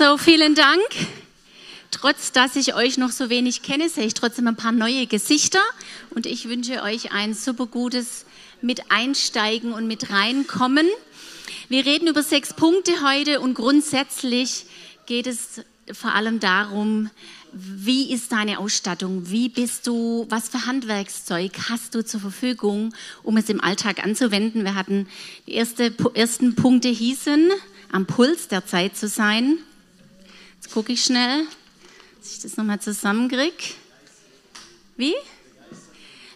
So, vielen Dank. Trotz dass ich euch noch so wenig kenne, sehe ich trotzdem ein paar neue Gesichter und ich wünsche euch ein super gutes mit einsteigen und mit reinkommen. Wir reden über sechs Punkte heute und grundsätzlich geht es vor allem darum, wie ist deine Ausstattung? Wie bist du? Was für Handwerkszeug hast du zur Verfügung, um es im Alltag anzuwenden? Wir hatten die erste, ersten Punkte hießen, am Puls der Zeit zu sein. Jetzt gucke ich schnell, dass ich das nochmal zusammenkriege. Wie?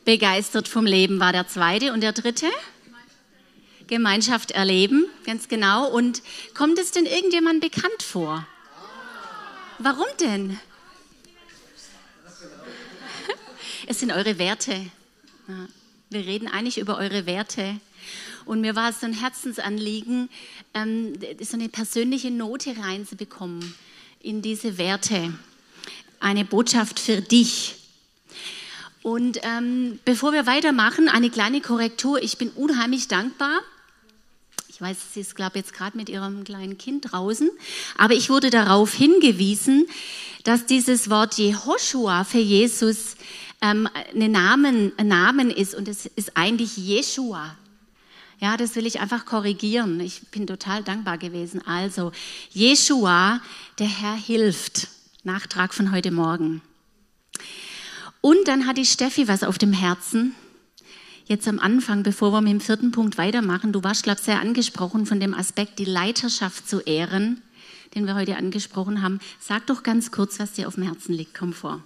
Begeistert vom Leben war der zweite und der dritte? Gemeinschaft erleben, ganz genau. Und kommt es denn irgendjemand bekannt vor? Warum denn? Es sind eure Werte. Wir reden eigentlich über eure Werte. Und mir war es so ein Herzensanliegen, ähm, so eine persönliche Note reinzubekommen in diese Werte. Eine Botschaft für dich. Und ähm, bevor wir weitermachen, eine kleine Korrektur. Ich bin unheimlich dankbar. Ich weiß, sie ist, glaube ich, jetzt gerade mit ihrem kleinen Kind draußen. Aber ich wurde darauf hingewiesen, dass dieses Wort Jehoshua für Jesus ähm, ein, Namen, ein Namen ist und es ist eigentlich Jeshua. Ja, das will ich einfach korrigieren. Ich bin total dankbar gewesen. Also, Jeshua, der Herr hilft. Nachtrag von heute Morgen. Und dann hat die Steffi was auf dem Herzen. Jetzt am Anfang, bevor wir mit dem vierten Punkt weitermachen. Du warst, glaube ich, sehr angesprochen von dem Aspekt, die Leiterschaft zu ehren, den wir heute angesprochen haben. Sag doch ganz kurz, was dir auf dem Herzen liegt. Komm vor.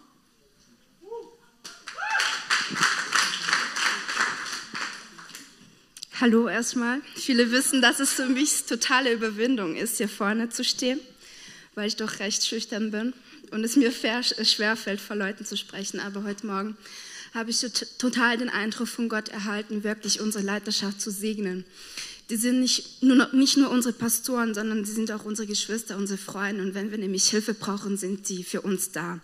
Hallo erstmal. Viele wissen, dass es für mich totale Überwindung ist, hier vorne zu stehen, weil ich doch recht schüchtern bin und es mir schwer fällt, vor Leuten zu sprechen. Aber heute Morgen habe ich total den Eindruck von Gott erhalten, wirklich unsere Leiterschaft zu segnen. Die sind nicht nur, nicht nur unsere Pastoren, sondern sie sind auch unsere Geschwister, unsere Freunde. Und wenn wir nämlich Hilfe brauchen, sind die für uns da.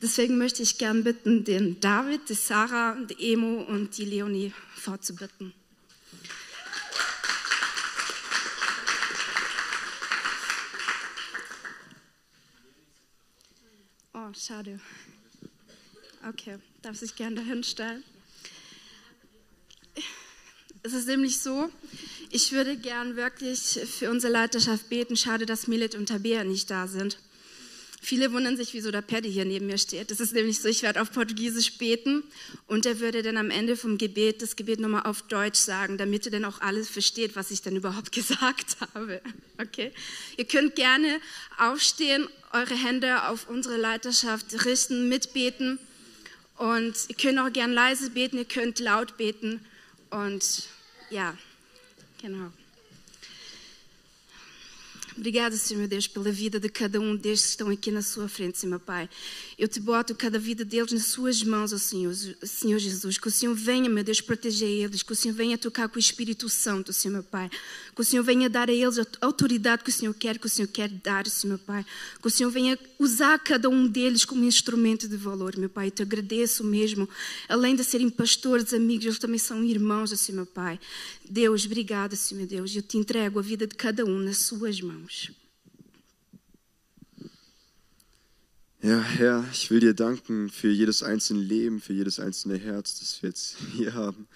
Deswegen möchte ich gern bitten, den David, die Sarah, die Emo und die Leonie vorzubitten. Oh, schade. Okay, darf sich dahin stellen. Es ist nämlich so, ich würde gern wirklich für unsere Leiterschaft beten. Schade, dass Milet und Tabea nicht da sind. Viele wundern sich, wieso der Paddy hier neben mir steht. Das ist nämlich so, ich werde auf Portugiesisch beten und er würde dann am Ende vom Gebet das Gebet nochmal auf Deutsch sagen, damit ihr dann auch alles versteht, was ich dann überhaupt gesagt habe. Okay? Ihr könnt gerne aufstehen eure Hände auf unsere Leiterschaft richten, mitbeten. Und ihr könnt auch gern leise beten, ihr könnt laut beten. Und ja, genau. Obrigada, Senhor Deus, pela vida de cada um destes que estão aqui na sua frente, Senhor Pai. Eu te boto cada vida deles nas suas mãos, ó Senhor, Senhor Jesus. Que o Senhor venha, meu Deus, proteger eles. Que o Senhor venha tocar com o Espírito Santo, Senhor meu Pai. Que o Senhor venha dar a eles a autoridade que o Senhor quer, que o Senhor quer dar, Senhor meu Pai. Que o Senhor venha usar cada um deles como instrumento de valor, meu Pai. Eu te agradeço mesmo. Além de serem pastores, amigos, eles também são irmãos, Senhor meu Pai. Deus, obrigada, Senhor Deus. Eu te entrego a vida de cada um nas suas mãos. Ja, Herr, ich will dir danken für jedes einzelne Leben, für jedes einzelne Herz, das wir jetzt hier haben.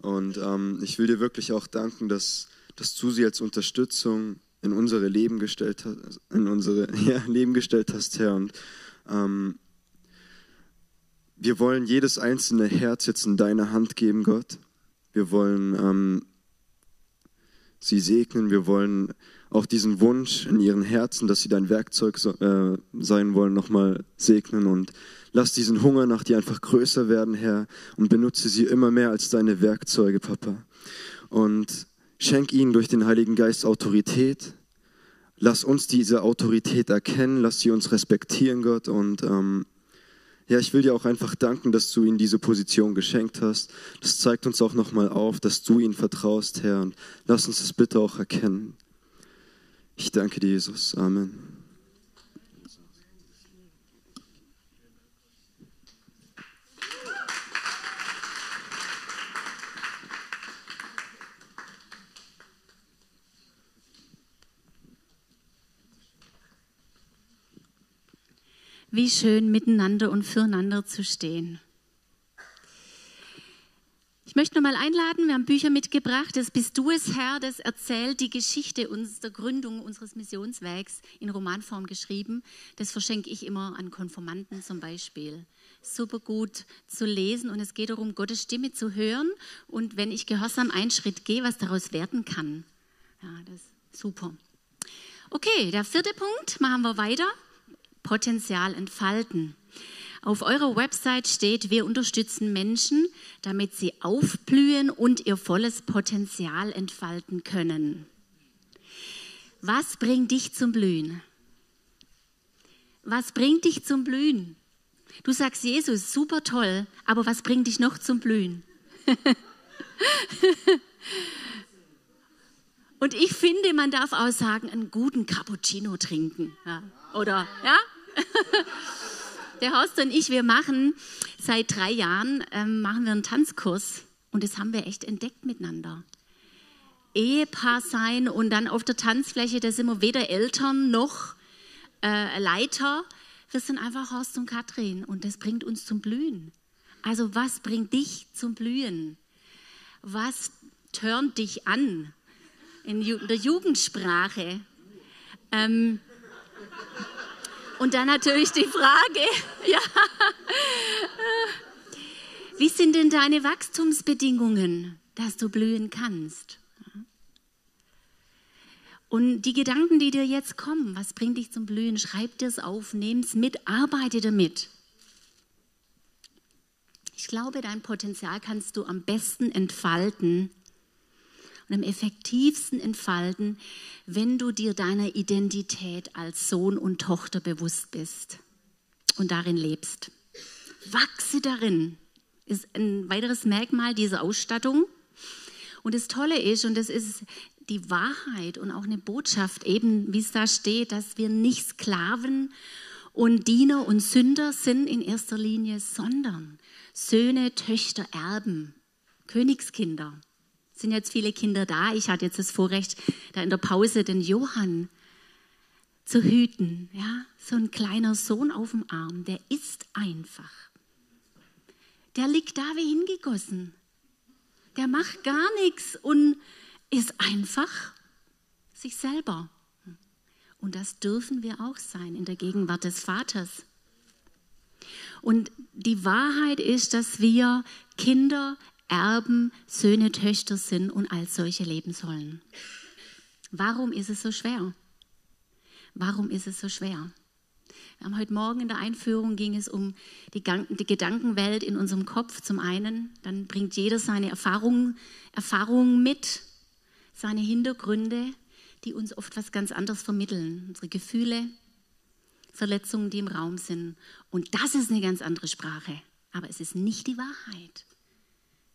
Und ähm, ich will dir wirklich auch danken, dass, dass du sie als Unterstützung in unsere Leben gestellt hast, in unsere ja, Leben gestellt hast, Herr. Und ähm, wir wollen jedes einzelne Herz jetzt in deine Hand geben, Gott. Wir wollen ähm, sie segnen. Wir wollen auch diesen Wunsch in ihren Herzen, dass sie dein Werkzeug so, äh, sein wollen, nochmal segnen und lass diesen Hunger nach dir einfach größer werden, Herr, und benutze sie immer mehr als deine Werkzeuge, Papa. Und schenk ihnen durch den Heiligen Geist Autorität. Lass uns diese Autorität erkennen, lass sie uns respektieren, Gott, und ähm, ja, ich will dir auch einfach danken, dass du ihnen diese Position geschenkt hast. Das zeigt uns auch nochmal auf, dass du ihnen vertraust, Herr. Und lass uns das bitte auch erkennen. Ich danke dir, Jesus. Amen. Wie schön miteinander und füreinander zu stehen. Ich möchte noch mal einladen, wir haben Bücher mitgebracht. Das bist du es, Herr, das erzählt die Geschichte der Gründung unseres Missionswerks in Romanform geschrieben. Das verschenke ich immer an Konformanten zum Beispiel. Super gut zu lesen und es geht darum, Gottes Stimme zu hören und wenn ich gehorsam einen Schritt gehe, was daraus werden kann. Ja, das ist super. Okay, der vierte Punkt, machen wir weiter. Potenzial entfalten. Auf eurer Website steht, wir unterstützen Menschen, damit sie aufblühen und ihr volles Potenzial entfalten können. Was bringt dich zum Blühen? Was bringt dich zum Blühen? Du sagst Jesus, super toll, aber was bringt dich noch zum Blühen? Und ich finde, man darf auch sagen, einen guten Cappuccino trinken. Ja. Oder, ja? der Horst und ich, wir machen seit drei Jahren, ähm, machen wir einen Tanzkurs und das haben wir echt entdeckt miteinander. Ehepaar sein und dann auf der Tanzfläche, da sind wir weder Eltern noch äh, Leiter. Wir sind einfach Horst und Katrin und das bringt uns zum Blühen. Also was bringt dich zum Blühen? Was turnt dich an in der Jugendsprache? Ähm, und dann natürlich die Frage, ja, wie sind denn deine Wachstumsbedingungen, dass du blühen kannst? Und die Gedanken, die dir jetzt kommen, was bringt dich zum Blühen? Schreib dir es auf, nimm es mit, arbeite damit. Ich glaube, dein Potenzial kannst du am besten entfalten, und am effektivsten entfalten, wenn du dir deiner Identität als Sohn und Tochter bewusst bist und darin lebst. Wachse darin ist ein weiteres Merkmal dieser Ausstattung. Und das Tolle ist, und das ist die Wahrheit und auch eine Botschaft, eben wie es da steht, dass wir nicht Sklaven und Diener und Sünder sind in erster Linie, sondern Söhne, Töchter, Erben, Königskinder sind jetzt viele Kinder da. Ich hatte jetzt das Vorrecht, da in der Pause den Johann zu hüten. Ja, so ein kleiner Sohn auf dem Arm, der ist einfach. Der liegt da wie hingegossen. Der macht gar nichts und ist einfach sich selber. Und das dürfen wir auch sein in der Gegenwart des Vaters. Und die Wahrheit ist, dass wir Kinder Erben, Söhne, Töchter sind und als solche leben sollen. Warum ist es so schwer? Warum ist es so schwer? Wir haben heute Morgen in der Einführung ging es um die, Gedankenwelt in unserem Kopf zum einen. Dann bringt jeder seine Erfahrungen Erfahrung mit, seine Hintergründe, die uns oft was ganz anderes vermitteln. Unsere Gefühle, Verletzungen, die im Raum sind. Und das ist eine ganz andere Sprache. Aber es ist nicht die Wahrheit.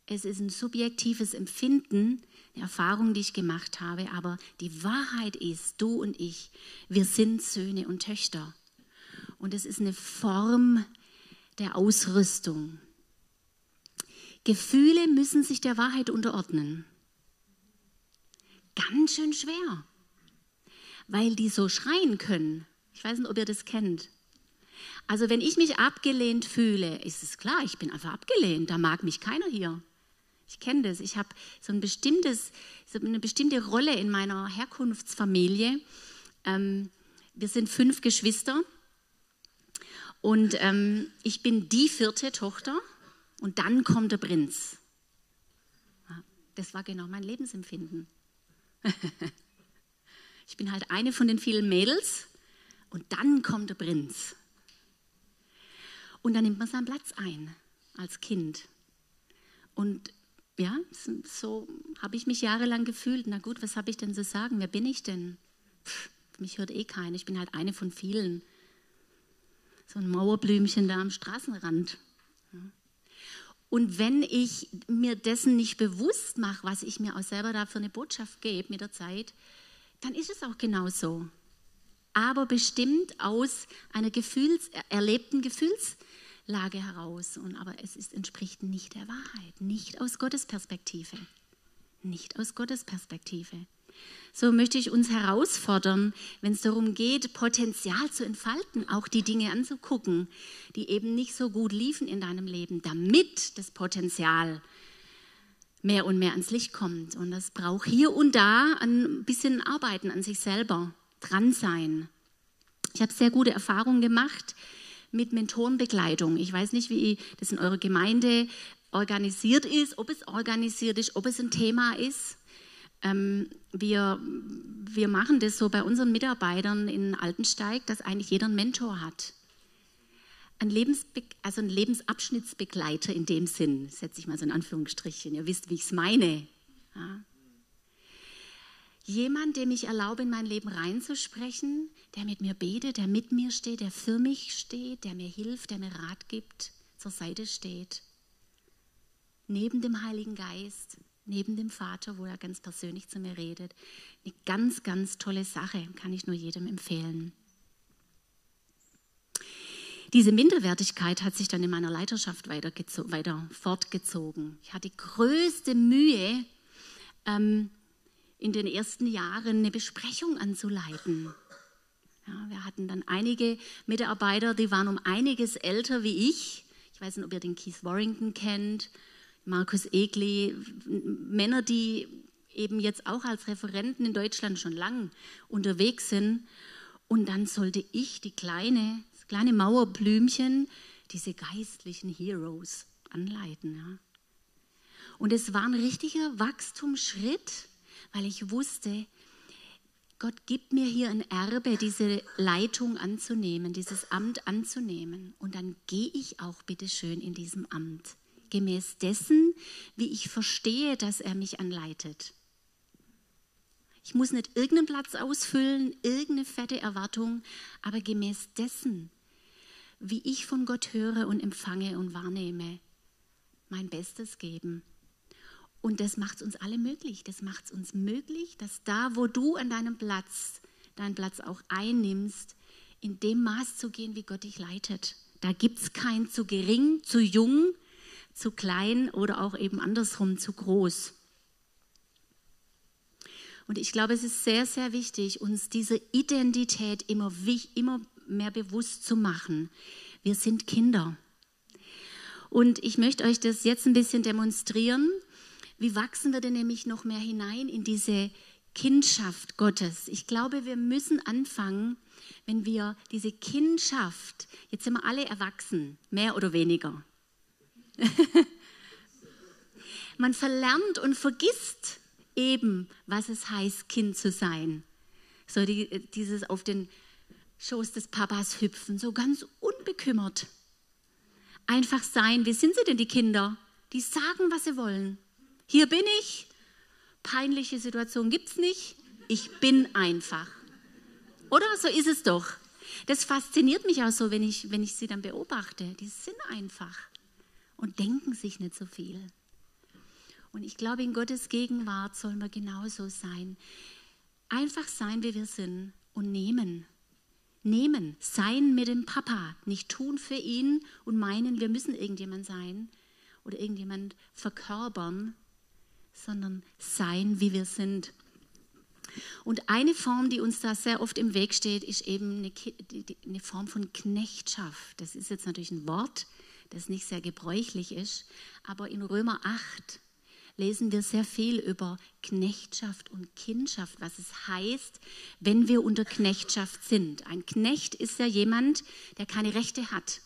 Es ist ein subjektives Empfinden, eine Erfahrung, die ich gemacht habe, aber die Wahrheit ist, du und ich, wir sind Söhne und Töchter. Und es ist eine Form der Ausrüstung. Gefühle müssen sich der Wahrheit unterordnen. Ganz schön schwer, weil die so schreien können. Ich weiß nicht, ob ihr das kennt. Also wenn ich mich abgelehnt fühle, ist es klar, ich bin einfach abgelehnt, da mag mich keiner hier. Ich kenne das. Ich habe so, ein bestimmtes, so eine bestimmte Rolle in meiner Herkunftsfamilie. Ähm, wir sind fünf Geschwister und ähm, ich bin die vierte Tochter und dann kommt der Prinz. Das war genau mein Lebensempfinden. ich bin halt eine von den vielen Mädels und dann kommt der Prinz. Und dann nimmt man seinen Platz ein als Kind. Und ja, so habe ich mich jahrelang gefühlt. Na gut, was habe ich denn zu sagen? Wer bin ich denn? Pff, mich hört eh keiner. Ich bin halt eine von vielen. So ein Mauerblümchen da am Straßenrand. Und wenn ich mir dessen nicht bewusst mache, was ich mir auch selber da für eine Botschaft gebe mit der Zeit, dann ist es auch genau so. Aber bestimmt aus einer Gefühls, erlebten Gefühls, Lage heraus. Und, aber es ist, entspricht nicht der Wahrheit, nicht aus Gottes Perspektive. Nicht aus Gottes Perspektive. so möchte ich uns herausfordern, wenn es darum geht, Potenzial zu entfalten, auch die Dinge anzugucken, die eben nicht so gut liefen in deinem Leben, damit das Potenzial mehr und mehr ans Licht kommt. Und das braucht hier und da ein bisschen Arbeiten an sich selber, dran sein. Ich habe sehr gute Erfahrungen gemacht mit Mentorenbegleitung. Ich weiß nicht, wie das in eurer Gemeinde organisiert ist, ob es organisiert ist, ob es ein Thema ist. Ähm, wir, wir machen das so bei unseren Mitarbeitern in Altensteig, dass eigentlich jeder einen Mentor hat. Ein, Lebensbe also ein Lebensabschnittsbegleiter in dem Sinn, setze ich mal so in Anführungsstrichen. Ihr wisst, wie ich es meine. Ja. Jemand, dem ich erlaube, in mein Leben reinzusprechen, der mit mir betet, der mit mir steht, der für mich steht, der mir hilft, der mir Rat gibt, zur Seite steht. Neben dem Heiligen Geist, neben dem Vater, wo er ganz persönlich zu mir redet. Eine ganz, ganz tolle Sache, kann ich nur jedem empfehlen. Diese Minderwertigkeit hat sich dann in meiner Leiterschaft weiter, fortgezogen. Ich hatte größte Mühe, ähm, in den ersten Jahren eine Besprechung anzuleiten. Ja, wir hatten dann einige Mitarbeiter, die waren um einiges älter wie ich. Ich weiß nicht, ob ihr den Keith Warrington kennt Markus Egli, Männer, die eben jetzt auch als Referenten in Deutschland schon lang unterwegs sind. Und dann sollte ich die kleine, das kleine Mauerblümchen, diese geistlichen Heroes anleiten. Ja. Und es war ein richtiger Wachstumsschritt, weil ich wusste, Gott gibt mir hier ein Erbe, diese Leitung anzunehmen, dieses Amt anzunehmen. Und dann gehe ich auch bitte schön in diesem Amt gemäß dessen, wie ich verstehe, dass er mich anleitet. Ich muss nicht irgendeinen Platz ausfüllen, irgendeine fette Erwartung, aber gemäß dessen, wie ich von Gott höre und empfange und wahrnehme, mein Bestes geben. Und das macht es uns alle möglich. Das macht es uns möglich, dass da, wo du an deinem Platz, deinen Platz auch einnimmst, in dem Maß zu gehen, wie Gott dich leitet. Da gibt es kein zu gering, zu jung, zu klein oder auch eben andersrum zu groß. Und ich glaube, es ist sehr, sehr wichtig, uns diese Identität immer, immer mehr bewusst zu machen. Wir sind Kinder. Und ich möchte euch das jetzt ein bisschen demonstrieren. Wie wachsen wir denn nämlich noch mehr hinein in diese Kindschaft Gottes? Ich glaube, wir müssen anfangen, wenn wir diese Kindschaft, jetzt sind wir alle erwachsen, mehr oder weniger. Man verlernt und vergisst eben, was es heißt, Kind zu sein. So die, dieses auf den Schoß des Papas hüpfen, so ganz unbekümmert. Einfach sein. Wie sind sie denn, die Kinder? Die sagen, was sie wollen. Hier bin ich. Peinliche Situation gibt es nicht. Ich bin einfach. Oder so ist es doch. Das fasziniert mich auch so, wenn ich, wenn ich sie dann beobachte. Die sind einfach und denken sich nicht so viel. Und ich glaube, in Gottes Gegenwart sollen wir genauso sein. Einfach sein, wie wir sind und nehmen. Nehmen, sein mit dem Papa, nicht tun für ihn und meinen, wir müssen irgendjemand sein oder irgendjemand verkörpern, sondern sein, wie wir sind. Und eine Form, die uns da sehr oft im Weg steht, ist eben eine, Form von Knechtschaft. Das ist jetzt natürlich ein Wort, das nicht sehr gebräuchlich ist. Aber in Römer 8 lesen wir sehr viel über Knechtschaft und Kindschaft, was es heißt, wenn wir unter Knechtschaft sind. Ein Knecht ist ja jemand, der keine Rechte hat,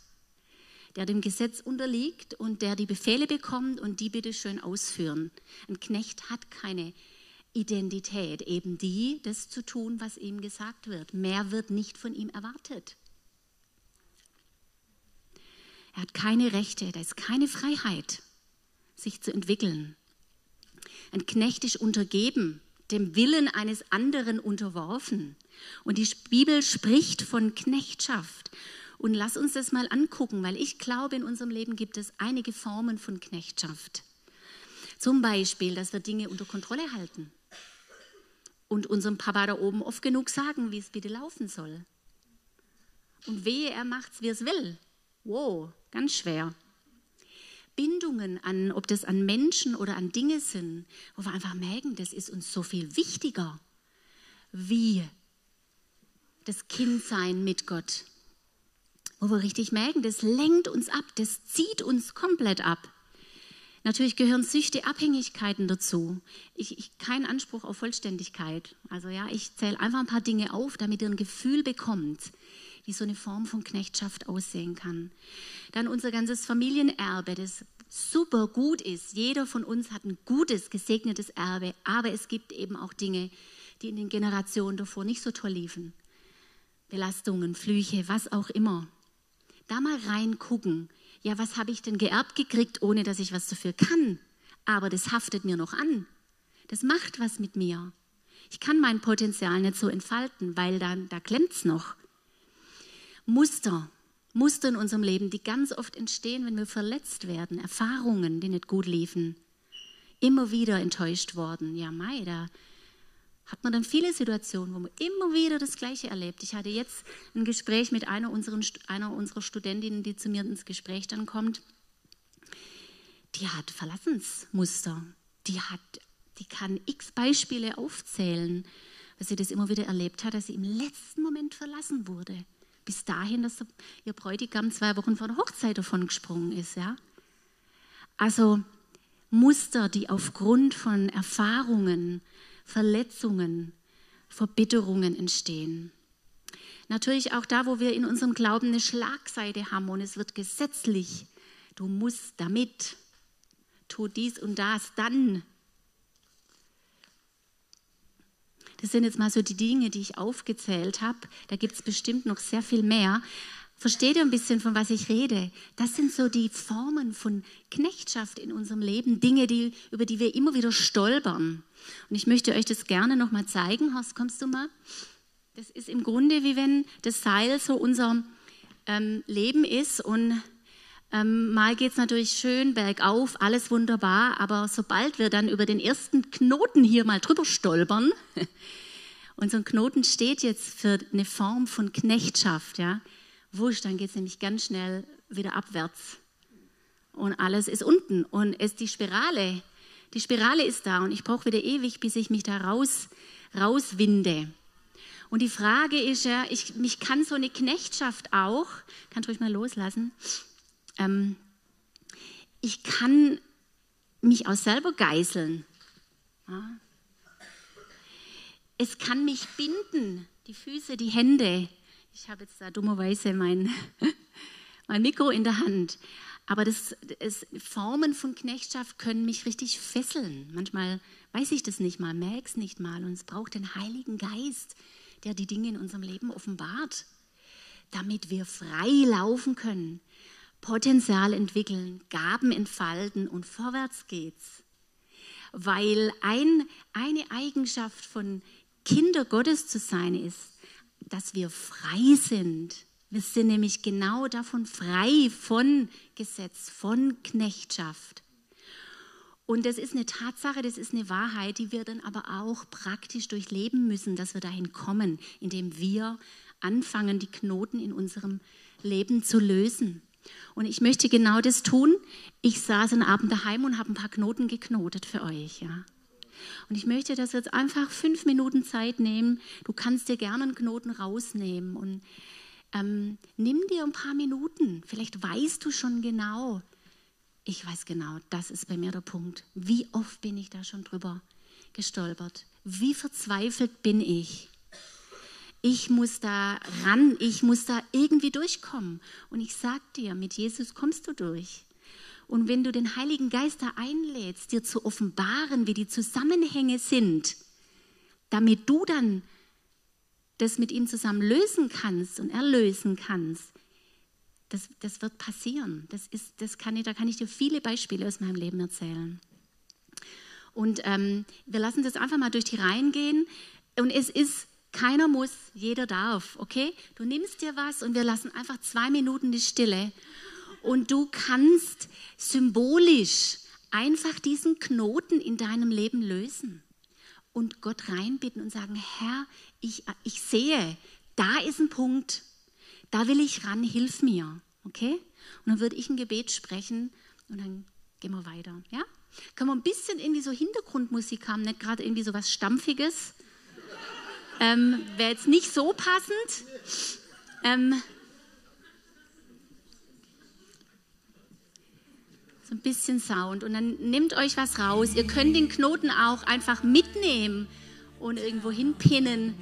der dem Gesetz unterliegt und der die Befehle bekommt und die bitte schön ausführen. Ein Knecht hat keine Identität, eben die, das zu tun, was ihm gesagt wird. Mehr wird nicht von ihm erwartet. Er hat keine Rechte, da ist keine Freiheit, sich zu entwickeln. Ein Knecht ist untergeben, dem Willen eines anderen unterworfen. Und die Bibel spricht von Knechtschaft. Und lass uns das mal angucken, weil ich glaube, in unserem Leben gibt es einige Formen von Knechtschaft. Zum Beispiel, dass wir Dinge unter Kontrolle halten und unserem Papa da oben oft genug sagen, wie es bitte laufen soll. Und wehe, er macht's, wie es will. Wow, ganz schwer. Bindungen an, ob das an Menschen oder an Dinge sind, wo wir einfach merken, das ist uns so viel wichtiger wie das Kindsein mit Gott. Wo wir richtig merken, das lenkt uns ab, das zieht uns komplett ab. Natürlich gehören Süchte, Abhängigkeiten dazu. Ich, ich keinen Anspruch auf Vollständigkeit. Also ja, ich zähle einfach ein paar Dinge auf, damit ihr ein Gefühl bekommt, wie so eine Form von Knechtschaft aussehen kann. Dann unser ganzes Familienerbe, das super gut ist. Jeder von uns hat ein gutes, gesegnetes Erbe, aber es gibt eben auch Dinge, die in den Generationen davor nicht so toll liefen. Belastungen, Flüche, was auch immer. Da mal reingucken. Ja, was habe ich denn geerbt gekriegt, ohne dass ich was dafür kann? Aber das haftet mir noch an. Das macht was mit mir. Ich kann mein Potenzial nicht so entfalten, weil dann, da klemmt es noch. Muster, Muster in unserem Leben, die ganz oft entstehen, wenn wir verletzt werden, Erfahrungen, die nicht gut liefen, immer wieder enttäuscht worden. Ja, Mai, da hat man dann viele Situationen, wo man immer wieder das Gleiche erlebt. Ich hatte jetzt ein Gespräch mit einer, unseren, einer unserer Studentinnen, die zu mir ins Gespräch dann kommt. Die hat Verlassensmuster. Die, hat, die kann x Beispiele aufzählen, weil sie das immer wieder erlebt hat, dass sie im letzten Moment verlassen wurde bis dahin, dass ihr Bräutigam zwei Wochen vor der Hochzeit davon gesprungen ist. Ja? Also Muster, die aufgrund von Erfahrungen, Verletzungen, Verbitterungen entstehen. Natürlich auch da, wo wir in unserem Glauben eine Schlagseite haben und es wird gesetzlich, du musst damit, tu dies und das, dann Das sind jetzt mal so die Dinge, die ich aufgezählt habe. Da gibt es bestimmt noch sehr viel mehr. Versteht ihr ein bisschen, von was ich rede? Das sind so die Formen von Knechtschaft in unserem Leben, Dinge, die, über die wir immer wieder stolpern. Und ich möchte euch das gerne nochmal zeigen. Horst, kommst du mal? Das ist im Grunde wie wenn das Seil so unser ähm, Leben ist und ähm, mal geht es natürlich schön bergauf, alles wunderbar, aber sobald wir dann über den ersten Knoten hier mal drüber stolpern, und so ein Knoten steht jetzt für eine Form von Knechtschaft, ja, wurscht, dann geht es nämlich ganz schnell wieder abwärts und alles ist unten und es die Spirale, die Spirale ist da und ich brauche wieder ewig, bis ich mich da raus, rauswinde. Und die Frage ist ja, ich, mich kann so eine Knechtschaft auch, kannst ruhig mal loslassen, ähm, ich kann mich auch selber geißeln. Ja. Es kann mich binden, die Füße, die Hände. Ich habe jetzt da dummerweise mein, mein Mikro in der Hand. Aber das, das, Formen von Knechtschaft können mich richtig fesseln. Manchmal weiß ich das nicht mal, merke es nicht mal. Und es braucht den Heiligen Geist, der die Dinge in unserem Leben offenbart, damit wir frei laufen können, Potenzial entwickeln, Gaben entfalten und vorwärts geht's. Weil ein, eine Eigenschaft von Kinder Gottes zu sein ist, dass wir frei sind. Wir sind nämlich genau davon frei von Gesetz, von Knechtschaft. Und das ist eine Tatsache, das ist eine Wahrheit, die wir dann aber auch praktisch durchleben müssen, dass wir dahin kommen, indem wir anfangen, die Knoten in unserem Leben zu lösen. Und ich möchte genau das tun. Ich saß einen Abend daheim und habe ein paar Knoten geknotet für euch. Ja. Und ich möchte, wir jetzt einfach fünf Minuten Zeit nehmen. Du kannst dir gerne einen Knoten rausnehmen und ähm, nimm dir ein paar Minuten. Vielleicht weißt du schon genau. Ich weiß genau, das ist bei mir der Punkt. Wie oft bin ich da schon drüber gestolpert? Wie verzweifelt bin ich? ich muss da ran, ich muss da irgendwie durchkommen. Und ich sag dir, mit Jesus kommst du durch. Und wenn du den Heiligen Geist da einlädst, dir zu offenbaren, wie die Zusammenhänge sind, damit du dann das mit ihm zusammen lösen kannst und erlösen kannst, das, das wird passieren. Das ist, das kann ich, da kann ich dir viele Beispiele aus meinem Leben erzählen. Und ähm, wir lassen das einfach mal durch die Reihen gehen. Und es ist keiner muss, jeder darf, okay? Du nimmst dir was und wir lassen einfach zwei Minuten die Stille. Und du kannst symbolisch einfach diesen Knoten in deinem Leben lösen und Gott reinbitten und sagen, Herr, ich, ich sehe, da ist ein Punkt, da will ich ran, hilf mir, okay? Und dann würde ich ein Gebet sprechen Und dann gehen wir weiter. Ja? Können wir ein bisschen irgendwie so Hintergrundmusik haben, nicht gerade irgendwie so was Stampfiges. Ähm, Wäre jetzt nicht so passend. Ähm, so ein bisschen Sound und dann nehmt euch was raus. Ihr könnt den Knoten auch einfach mitnehmen und irgendwo hinpinnen,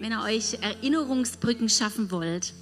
wenn ihr euch Erinnerungsbrücken schaffen wollt.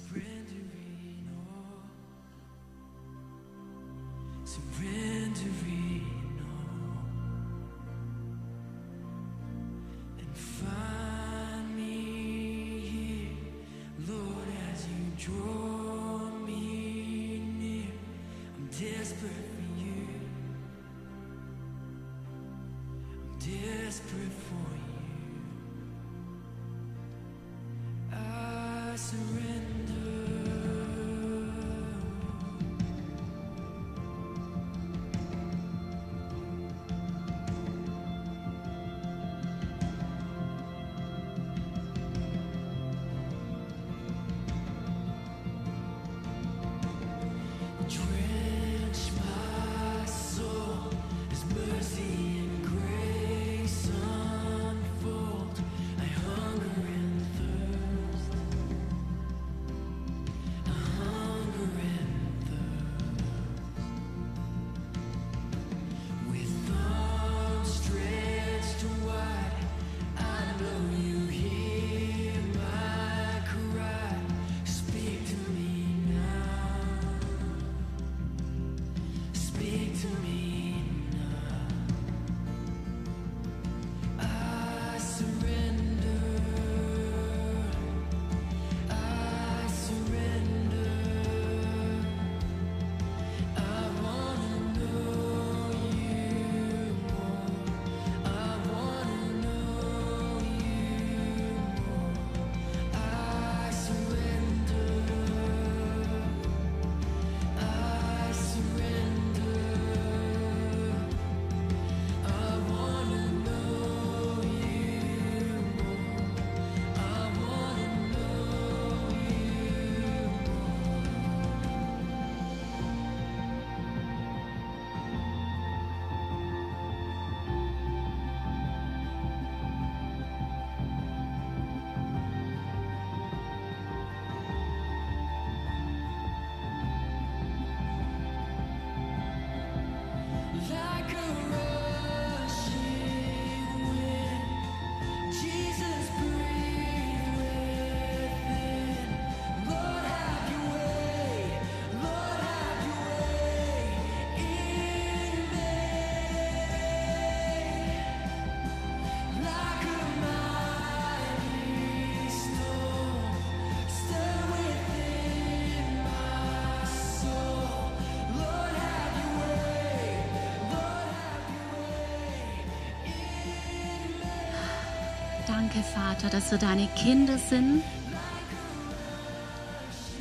Vater, dass wir deine Kinder sind.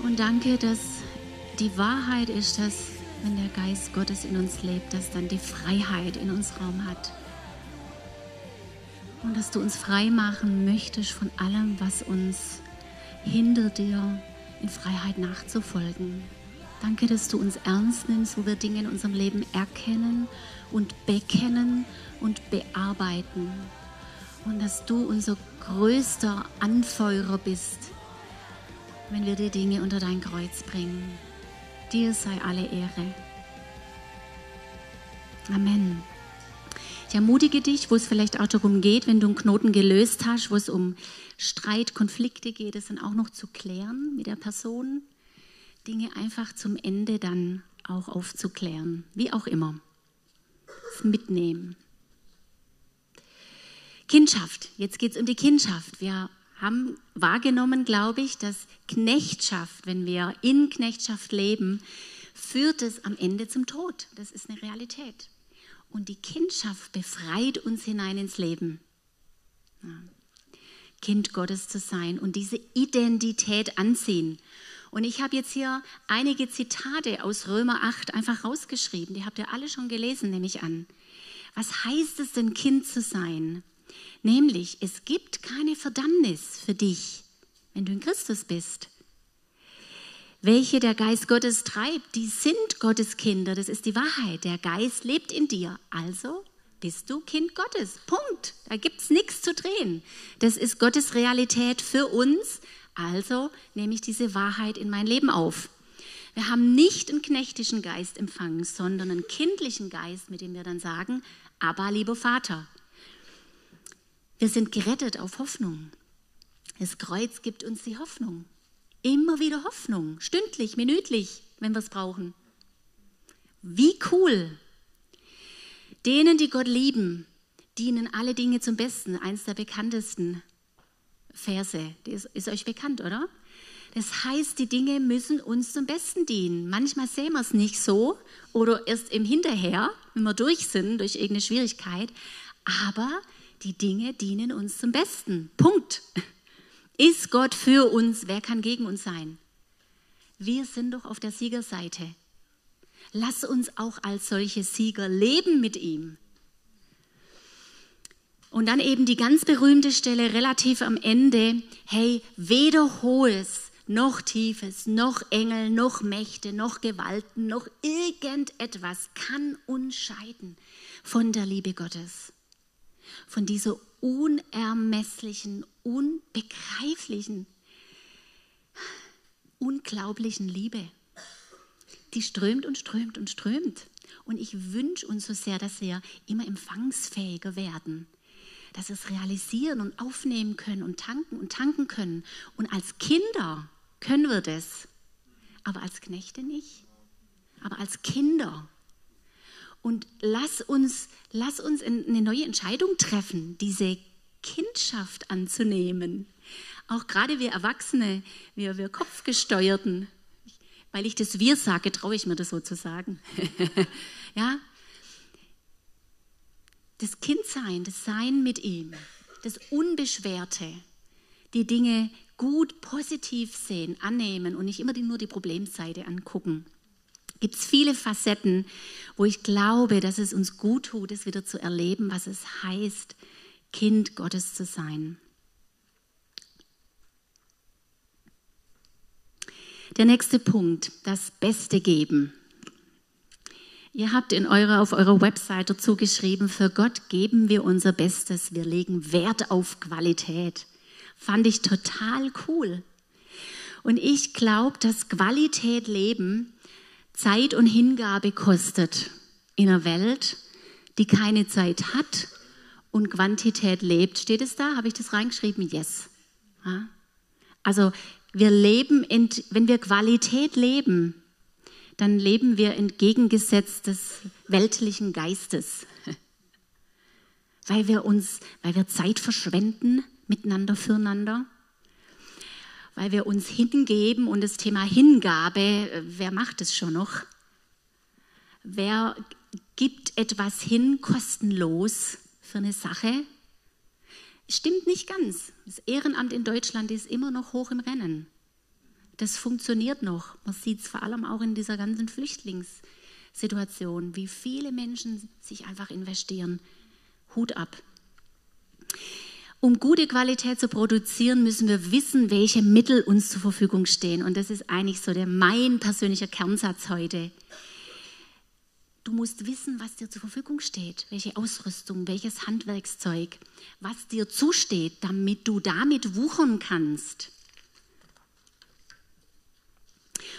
Und danke, dass die Wahrheit ist, dass wenn der Geist Gottes in uns lebt, dass dann die Freiheit in uns Raum hat. Und dass du uns frei machen möchtest von allem, was uns hindert, dir in Freiheit nachzufolgen. Danke, dass du uns ernst nimmst, wo wir Dinge in unserem Leben erkennen und bekennen und bearbeiten und dass du unser größter Anfeuerer bist, wenn wir die Dinge unter dein Kreuz bringen. Dir sei alle Ehre. Amen. Ich ermutige dich, wo es vielleicht auch darum geht, wenn du einen Knoten gelöst hast, wo es um Streit, Konflikte geht, es dann auch noch zu klären mit der Person, Dinge einfach zum Ende dann auch aufzuklären, wie auch immer. Mitnehmen. Kindschaft, jetzt geht es um die Kindschaft. Wir haben wahrgenommen, glaube ich, dass Knechtschaft, wenn wir in Knechtschaft leben, führt es am Ende zum Tod. Das ist eine Realität. Und die Kindschaft befreit uns hinein ins Leben. Ja. Kind Gottes zu sein und diese Identität anziehen. Und ich habe jetzt hier einige Zitate aus Römer 8 einfach rausgeschrieben. Die habt ihr alle schon gelesen, nehme ich an. Was heißt es denn, Kind zu sein? Nämlich, es gibt keine Verdammnis für dich, wenn du in Christus bist. welche der Geist Gottes treibt, die sind Gottes Kinder. Das ist die Wahrheit. Der Geist lebt in dir. Also bist du Kind Gottes. Punkt. Da gibt es nichts zu drehen. Das ist Gottes Realität für uns. Also nehme ich diese Wahrheit in mein Leben auf. Wir haben nicht einen knechtischen Geist empfangen, sondern einen kindlichen Geist, mit dem wir dann sagen, aber lieber Vater. Wir sind gerettet auf Hoffnung. Das Kreuz gibt uns die Hoffnung. Immer wieder Hoffnung, stündlich, minütlich, wenn wir es brauchen. Wie cool. Denen, die Gott lieben, dienen alle Dinge zum Besten. Eins der bekanntesten Verse. Das ist euch bekannt, oder? Das heißt, die Dinge müssen uns zum Besten dienen. Manchmal sehen wir es nicht so oder erst im Hinterher, wenn wir durch sind durch irgendeine Schwierigkeit. Aber die Dinge dienen uns zum Besten. Punkt. Ist Gott für uns? Wer kann gegen uns sein? Wir sind doch auf der Siegerseite. Lass uns auch als solche Sieger leben mit ihm. Und dann eben die ganz berühmte Stelle relativ am Ende. Hey, weder hohes noch tiefes, noch Engel, noch Mächte, noch Gewalten, noch irgendetwas kann uns scheiden von der Liebe Gottes. Von dieser unermesslichen, unbegreiflichen, unglaublichen Liebe. Die strömt und strömt und strömt. Und ich wünsche uns so sehr, dass wir immer empfangsfähiger werden, dass wir es realisieren und aufnehmen können und tanken und tanken können. Und als Kinder können wir das, aber als Knechte nicht, aber als Kinder. Und lass uns, lass uns eine neue Entscheidung treffen, diese Kindschaft anzunehmen. Auch gerade wir Erwachsene, wir, wir Kopfgesteuerten, weil ich das Wir sage, traue ich mir das so zu sagen. ja? Das Kindsein, das Sein mit ihm, das Unbeschwerte, die Dinge gut, positiv sehen, annehmen und nicht immer nur die Problemseite angucken. Gibt es viele Facetten, wo ich glaube, dass es uns gut tut, es wieder zu erleben, was es heißt, Kind Gottes zu sein. Der nächste Punkt, das Beste geben. Ihr habt in eurer, auf eurer Website dazu geschrieben, für Gott geben wir unser Bestes, wir legen Wert auf Qualität. Fand ich total cool. Und ich glaube, dass Qualität Leben Zeit und Hingabe kostet in einer Welt, die keine Zeit hat und Quantität lebt. Steht es da? Habe ich das reingeschrieben? Yes. Ja? Also wir leben, wenn wir Qualität leben, dann leben wir entgegengesetzt des weltlichen Geistes. Weil wir uns, weil wir Zeit verschwenden miteinander füreinander, weil wir uns hingeben und das Thema Hingabe, wer macht es schon noch? Wer gibt etwas hin kostenlos für eine Sache? Stimmt nicht ganz. Das Ehrenamt in Deutschland ist immer noch hoch im Rennen. Das funktioniert noch. Man sieht es vor allem auch in dieser ganzen Flüchtlingssituation, wie viele Menschen sich einfach investieren. Hut ab. Um gute Qualität zu produzieren, müssen wir wissen, welche Mittel uns zur Verfügung stehen. Und das ist eigentlich so der mein persönlicher Kernsatz heute. Du musst wissen, was dir zur Verfügung steht, welche Ausrüstung, welches Handwerkszeug, was dir zusteht, damit du damit wuchern kannst.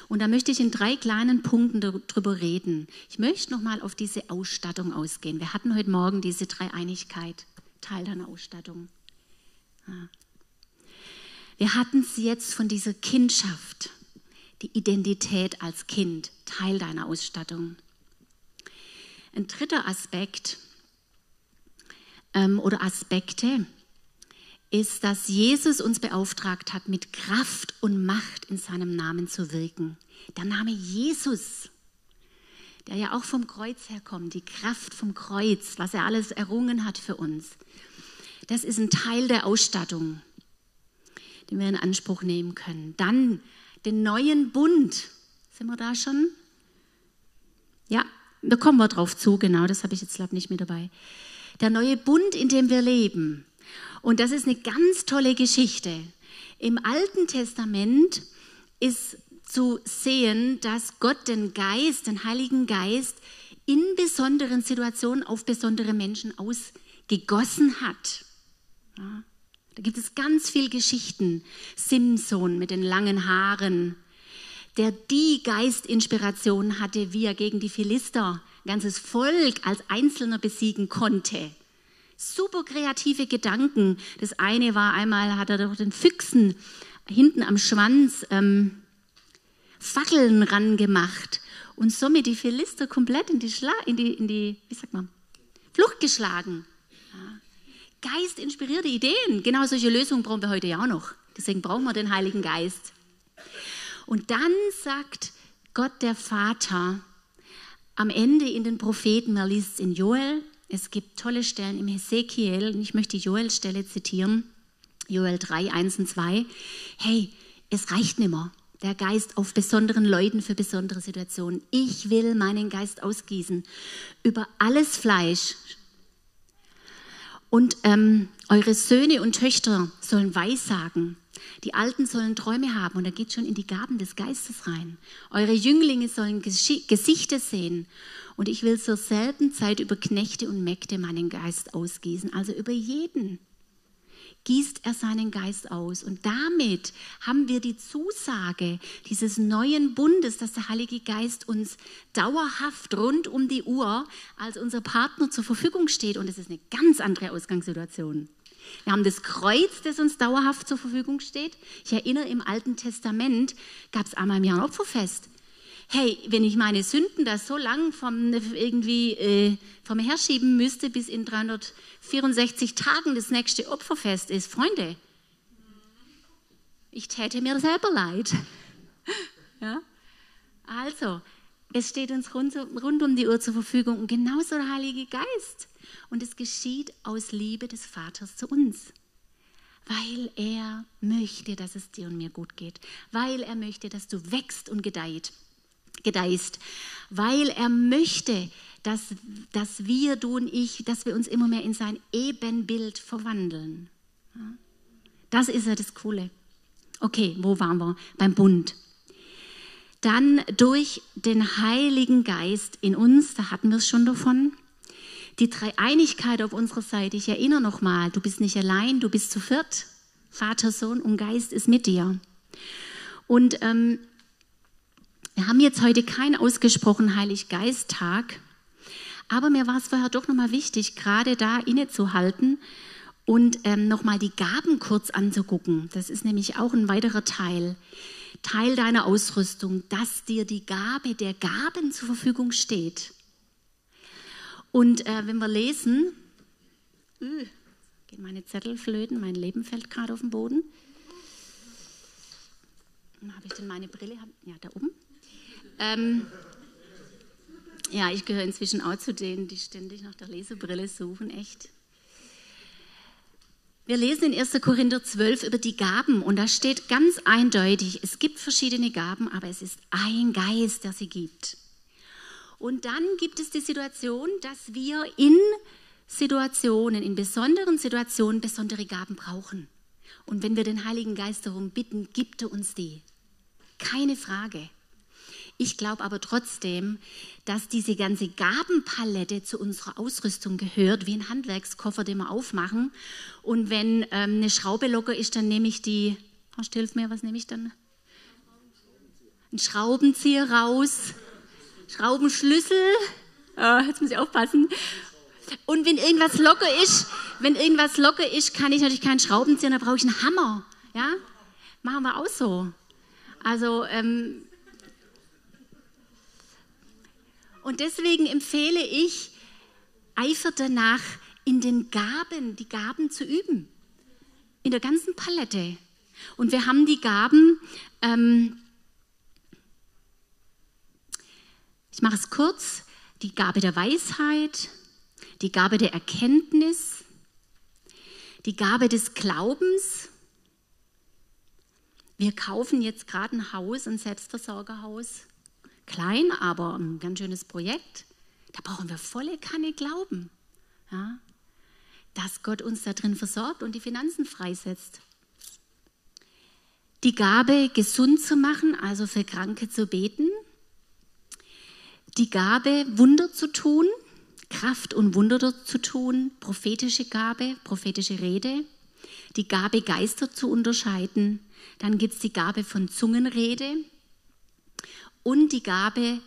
Und da möchte ich in drei kleinen Punkten darüber reden. Ich möchte nochmal auf diese Ausstattung ausgehen. Wir hatten heute Morgen diese Dreieinigkeit, Teil deiner Ausstattung. Wir hatten es jetzt von dieser Kindschaft, die Identität als Kind, Teil deiner Ausstattung. Ein dritter Aspekt ähm, oder Aspekte ist, dass Jesus uns beauftragt hat, mit Kraft und Macht in seinem Namen zu wirken. Der Name Jesus, der ja auch vom Kreuz herkommt, die Kraft vom Kreuz, was er alles errungen hat für uns. Das ist ein Teil der Ausstattung, den wir in Anspruch nehmen können. Dann den neuen Bund. Sind wir da schon? Ja, da kommen wir drauf zu, genau, das habe ich jetzt, glaube ich, nicht mit dabei. Der neue Bund, in dem wir leben. Und das ist eine ganz tolle Geschichte. Im Alten Testament ist zu sehen, dass Gott den Geist, den Heiligen Geist, in besonderen Situationen auf besondere Menschen ausgegossen hat. Ja, da gibt es ganz viele Geschichten. Simson mit den langen Haaren, der die Geistinspiration hatte, wie er gegen die Philister ein ganzes Volk als Einzelner besiegen konnte. Super kreative Gedanken. Das eine war einmal, hat er doch den Füchsen hinten am Schwanz ähm, Fackeln ran gemacht und somit die Philister komplett in die, Schla in die, in die wie sagt man, Flucht geschlagen. Ja. Geist inspirierte Ideen. Genau solche Lösungen brauchen wir heute ja auch noch. Deswegen brauchen wir den Heiligen Geist. Und dann sagt Gott der Vater am Ende in den Propheten, man liest es in Joel, es gibt tolle Stellen im Hesekiel, ich möchte die Joel-Stelle zitieren, Joel 3, 1 und 2. Hey, es reicht nicht mehr der Geist auf besonderen Leuten für besondere Situationen. Ich will meinen Geist ausgießen über alles Fleisch. Und ähm, eure Söhne und Töchter sollen Weissagen. Die Alten sollen Träume haben und da geht schon in die Gaben des Geistes rein. Eure Jünglinge sollen Gesichter sehen und ich will zur selben Zeit über Knechte und Mägde meinen Geist ausgießen, also über jeden gießt er seinen Geist aus. Und damit haben wir die Zusage dieses neuen Bundes, dass der Heilige Geist uns dauerhaft rund um die Uhr als unser Partner zur Verfügung steht. Und das ist eine ganz andere Ausgangssituation. Wir haben das Kreuz, das uns dauerhaft zur Verfügung steht. Ich erinnere, im Alten Testament gab es einmal im Jahr ein Opferfest hey, wenn ich meine Sünden da so lang vom, irgendwie äh, vom herschieben müsste, bis in 364 Tagen das nächste Opferfest ist, Freunde, ich täte mir selber leid. ja? Also, es steht uns rund, rund um die Uhr zur Verfügung und genauso der Heilige Geist. Und es geschieht aus Liebe des Vaters zu uns weil er möchte, dass es dir und mir gut geht, weil er möchte, dass du wächst und gedeiht gedeihst, weil er möchte, dass, dass wir, du und ich, dass wir uns immer mehr in sein Ebenbild verwandeln. Das ist ja das Coole. Okay, wo waren wir? Beim Bund. Dann durch den Heiligen Geist in uns, da hatten wir es schon davon, die Dreieinigkeit auf unserer Seite. Ich erinnere nochmal, du bist nicht allein, du bist zu viert. Vater, Sohn und Geist ist mit dir. Und ähm, wir haben jetzt heute keinen ausgesprochen Heiliggeist-Tag, aber mir war es vorher doch nochmal wichtig, gerade da innezuhalten und ähm, nochmal die Gaben kurz anzugucken. Das ist nämlich auch ein weiterer Teil. Teil deiner Ausrüstung, dass dir die Gabe der Gaben zur Verfügung steht. Und äh, wenn wir lesen, äh, gehen meine Zettel flöten, mein Leben fällt gerade auf den Boden. Habe ich denn meine Brille? Ja, da oben. Ähm, ja, ich gehöre inzwischen auch zu denen, die ständig nach der Lesebrille suchen, echt. Wir lesen in 1. Korinther 12 über die Gaben und da steht ganz eindeutig, es gibt verschiedene Gaben, aber es ist ein Geist, der sie gibt. Und dann gibt es die Situation, dass wir in Situationen, in besonderen Situationen besondere Gaben brauchen. Und wenn wir den Heiligen Geist darum bitten, gibt er uns die. Keine Frage. Ich glaube aber trotzdem, dass diese ganze Gabenpalette zu unserer Ausrüstung gehört, wie ein Handwerkskoffer, den wir aufmachen. Und wenn ähm, eine Schraube locker ist, dann nehme ich die, Horst, hilf mir, was nehme ich dann? Ein Schraubenzieher raus, Schraubenschlüssel, oh, jetzt muss ich aufpassen. Und wenn irgendwas locker ist, wenn irgendwas locker ist, kann ich natürlich keinen Schraubenzieher, dann brauche ich einen Hammer. Ja? Machen wir auch so. Also ähm, Und deswegen empfehle ich, eifert danach, in den Gaben, die Gaben zu üben. In der ganzen Palette. Und wir haben die Gaben, ähm, ich mache es kurz, die Gabe der Weisheit, die Gabe der Erkenntnis, die Gabe des Glaubens. Wir kaufen jetzt gerade ein Haus, ein Selbstversorgerhaus klein, aber ein ganz schönes Projekt. Da brauchen wir volle Kanne Glauben, ja, dass Gott uns da drin versorgt und die Finanzen freisetzt. die Gabe, gesund zu machen, also für Kranke zu beten, die Gabe, Wunder zu tun, Kraft und Wunder zu tun, prophetische Gabe, prophetische Rede, die Gabe, Geister zu unterscheiden, dann gibt es die Gabe von Zungenrede und die Gabe,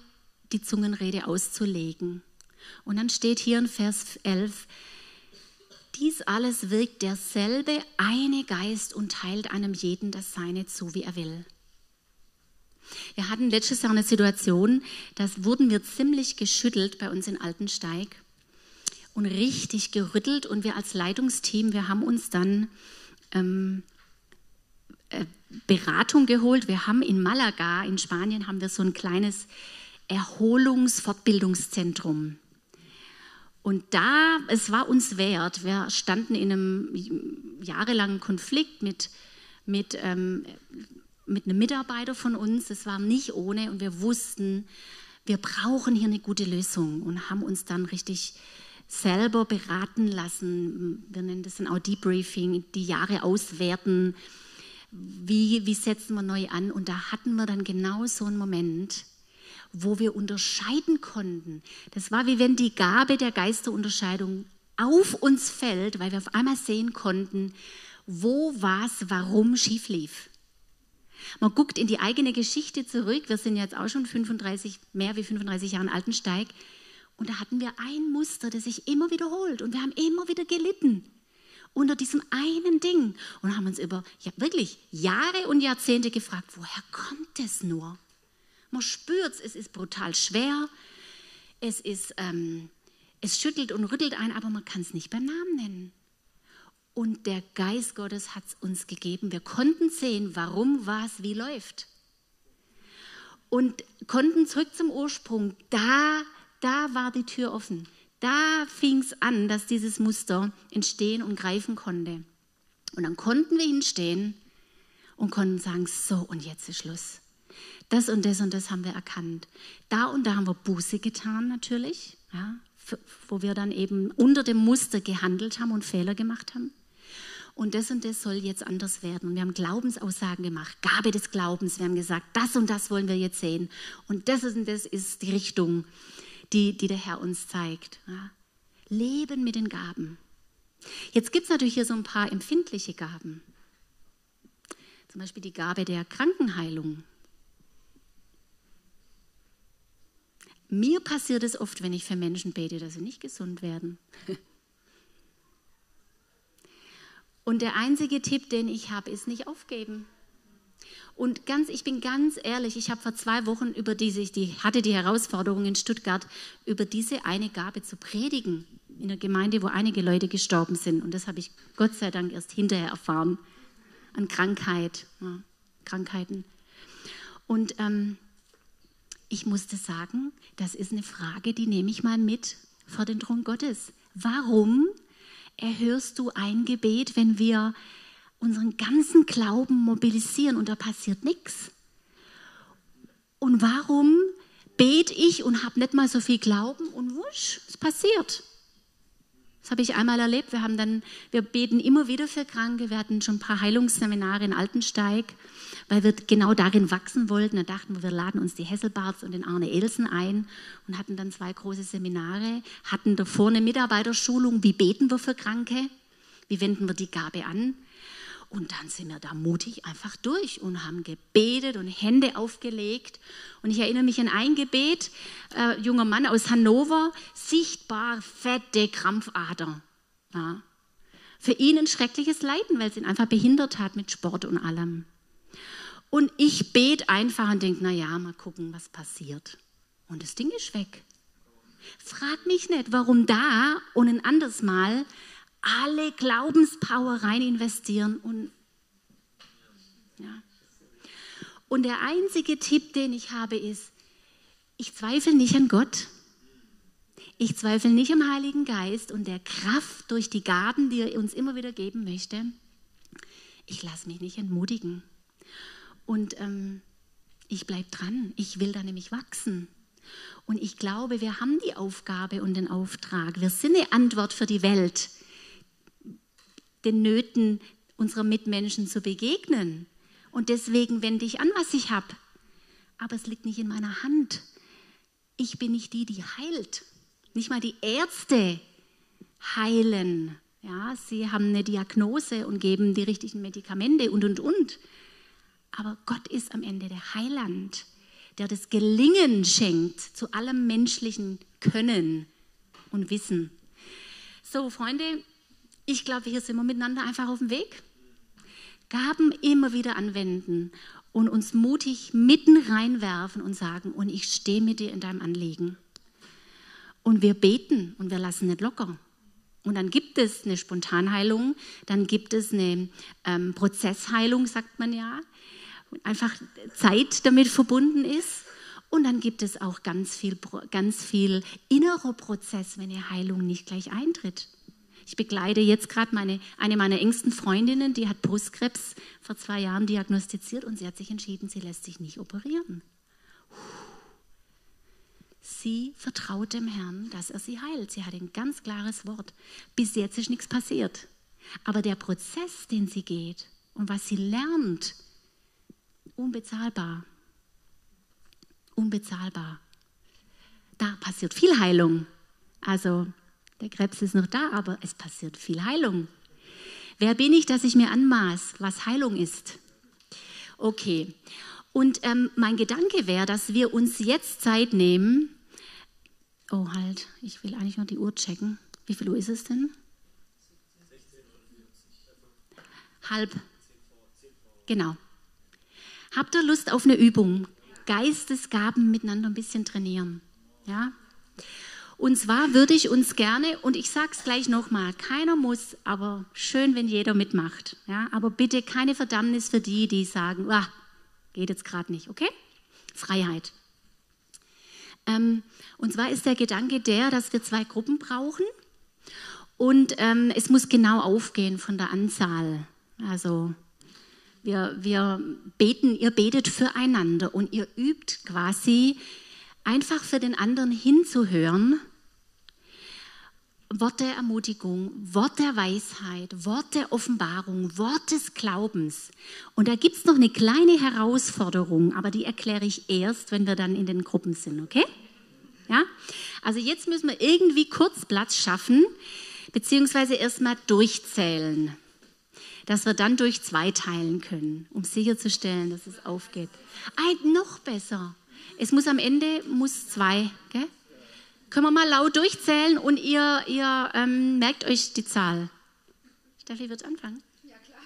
die Zungenrede auszulegen. Und dann steht hier in Vers 11, dies alles wirkt derselbe eine Geist und teilt einem jeden das Seine zu, wie er will. Wir hatten letztes Jahr eine Situation, da wurden wir ziemlich geschüttelt bei uns in Altensteig und richtig gerüttelt und wir als Leitungsteam, wir haben uns dann ähm, äh, Beratung geholt. Wir haben in Malaga in Spanien haben wir so ein kleines Erholungsfortbildungszentrum. Und da, es war uns wert, wir standen in einem jahrelangen Konflikt mit, mit, ähm, mit einem Mitarbeiter von uns. Es war nicht ohne und wir wussten, wir brauchen hier eine gute Lösung und haben uns dann richtig selber beraten lassen. Wir nennen das dann auch Debriefing, die Jahre auswerten. Wie, wie setzen wir neu an? Und da hatten wir dann genau so einen Moment, wo wir unterscheiden konnten. Das war wie wenn die Gabe der Geisterunterscheidung auf uns fällt, weil wir auf einmal sehen konnten, wo was, warum schief lief. Man guckt in die eigene Geschichte zurück. Wir sind jetzt auch schon 35, mehr wie 35 Jahre Altensteig. Und da hatten wir ein Muster, das sich immer wiederholt. Und wir haben immer wieder gelitten unter diesem einen Ding. Und haben uns über ja, wirklich Jahre und Jahrzehnte gefragt, woher kommt es nur? Man spürt es, es ist brutal schwer, es, ist, ähm, es schüttelt und rüttelt ein, aber man kann es nicht beim Namen nennen. Und der Geist Gottes hat es uns gegeben. Wir konnten sehen, warum was wie läuft. Und konnten zurück zum Ursprung. Da, da war die Tür offen. Da fing es an, dass dieses Muster entstehen und greifen konnte. Und dann konnten wir hinstehen und konnten sagen, so und jetzt ist Schluss. Das und das und das haben wir erkannt. Da und da haben wir Buße getan natürlich, ja, wo wir dann eben unter dem Muster gehandelt haben und Fehler gemacht haben. Und das und das soll jetzt anders werden. Und wir haben Glaubensaussagen gemacht, Gabe des Glaubens. Wir haben gesagt, das und das wollen wir jetzt sehen. Und das und das ist die Richtung, die, die der Herr uns zeigt. Ja. Leben mit den Gaben. Jetzt gibt es natürlich hier so ein paar empfindliche Gaben. Zum Beispiel die Gabe der Krankenheilung. Mir passiert es oft, wenn ich für Menschen bete, dass sie nicht gesund werden. Und der einzige Tipp, den ich habe, ist nicht aufgeben. Und ganz, ich bin ganz ehrlich, ich habe vor zwei Wochen über diese, ich die, hatte die Herausforderung in Stuttgart, über diese eine Gabe zu predigen in einer Gemeinde, wo einige Leute gestorben sind. Und das habe ich Gott sei Dank erst hinterher erfahren an Krankheit, ja, Krankheiten. Und ähm, ich musste sagen, das ist eine Frage, die nehme ich mal mit vor den Thron Gottes. Warum erhörst du ein Gebet, wenn wir unseren ganzen Glauben mobilisieren und da passiert nichts? Und warum bete ich und habe nicht mal so viel Glauben und wusch, es passiert. Das habe ich einmal erlebt. Wir haben dann, wir beten immer wieder für Kranke. Wir hatten schon ein paar Heilungsseminare in Altensteig weil wir genau darin wachsen wollten. Da dachten wir, wir laden uns die Hesselbarts und den Arne Elsen ein und hatten dann zwei große Seminare, hatten davor eine Mitarbeiterschulung, wie beten wir für Kranke, wie wenden wir die Gabe an. Und dann sind wir da mutig einfach durch und haben gebetet und Hände aufgelegt. Und ich erinnere mich an ein Gebet, äh, junger Mann aus Hannover, sichtbar fette Krampfader. Ja. Für ihn ein schreckliches Leiden, weil es ihn einfach behindert hat mit Sport und allem. Und ich bete einfach und denke, naja, mal gucken, was passiert. Und das Ding ist weg. Frag mich nicht, warum da und ein anderes Mal alle Glaubenspower rein investieren und ja. Und der einzige Tipp, den ich habe, ist, ich zweifle nicht an Gott. Ich zweifle nicht am Heiligen Geist und der Kraft durch die Gaben, die er uns immer wieder geben möchte. Ich lasse mich nicht entmutigen. Und ähm, ich bleibe dran. Ich will da nämlich wachsen. Und ich glaube, wir haben die Aufgabe und den Auftrag. Wir sind eine Antwort für die Welt, den Nöten unserer Mitmenschen zu begegnen. und deswegen wende ich an, was ich habe. Aber es liegt nicht in meiner Hand. Ich bin nicht die, die heilt. Nicht mal die Ärzte heilen. Ja, sie haben eine Diagnose und geben die richtigen Medikamente und, und, und. Aber Gott ist am Ende der Heiland, der das Gelingen schenkt zu allem menschlichen Können und Wissen. So, Freunde, ich glaube, hier sind wir miteinander einfach auf dem Weg. Gaben immer wieder anwenden und uns mutig mitten reinwerfen und sagen, und ich stehe mit dir in deinem Anliegen. Und wir beten und wir lassen nicht locker. Und dann gibt es eine Spontanheilung, dann gibt es eine ähm, Prozessheilung, sagt man ja, einfach Zeit damit verbunden ist. Und dann gibt es auch ganz viel, ganz viel innerer Prozess, wenn eine Heilung nicht gleich eintritt. Ich begleite jetzt gerade meine, eine meiner engsten Freundinnen, die hat Brustkrebs vor zwei Jahren diagnostiziert und sie hat sich entschieden, sie lässt sich nicht operieren. Sie vertraut dem Herrn, dass er sie heilt. Sie hat ein ganz klares Wort. Bis jetzt ist nichts passiert. Aber der Prozess, den sie geht und was sie lernt, unbezahlbar. Unbezahlbar. Da passiert viel Heilung. Also der Krebs ist noch da, aber es passiert viel Heilung. Wer bin ich, dass ich mir anmaß, was Heilung ist? Okay. Und ähm, mein Gedanke wäre, dass wir uns jetzt Zeit nehmen. Oh, halt, ich will eigentlich noch die Uhr checken. Wie viel Uhr ist es denn? Halb. Genau. Habt ihr Lust auf eine Übung? Geistesgaben miteinander ein bisschen trainieren. Ja? Und zwar würde ich uns gerne, und ich sage es gleich nochmal, keiner muss, aber schön, wenn jeder mitmacht. Ja? Aber bitte keine Verdammnis für die, die sagen, ah, geht jetzt gerade nicht, okay? Freiheit. Ähm, und zwar ist der Gedanke der, dass wir zwei Gruppen brauchen und ähm, es muss genau aufgehen von der Anzahl. Also wir, wir beten, ihr betet füreinander und ihr übt quasi einfach für den anderen hinzuhören. Wort der Ermutigung, Wort der Weisheit, Wort der Offenbarung, Wort des Glaubens. Und da gibt es noch eine kleine Herausforderung, aber die erkläre ich erst, wenn wir dann in den Gruppen sind, okay? Ja? Also jetzt müssen wir irgendwie kurz Platz schaffen, beziehungsweise erstmal durchzählen dass wir dann durch zwei teilen können, um sicherzustellen, dass es aufgeht. Ein, noch besser. Es muss am Ende muss zwei. Gell? Können wir mal laut durchzählen und ihr, ihr ähm, merkt euch die Zahl. Steffi wird anfangen. Ja, klar.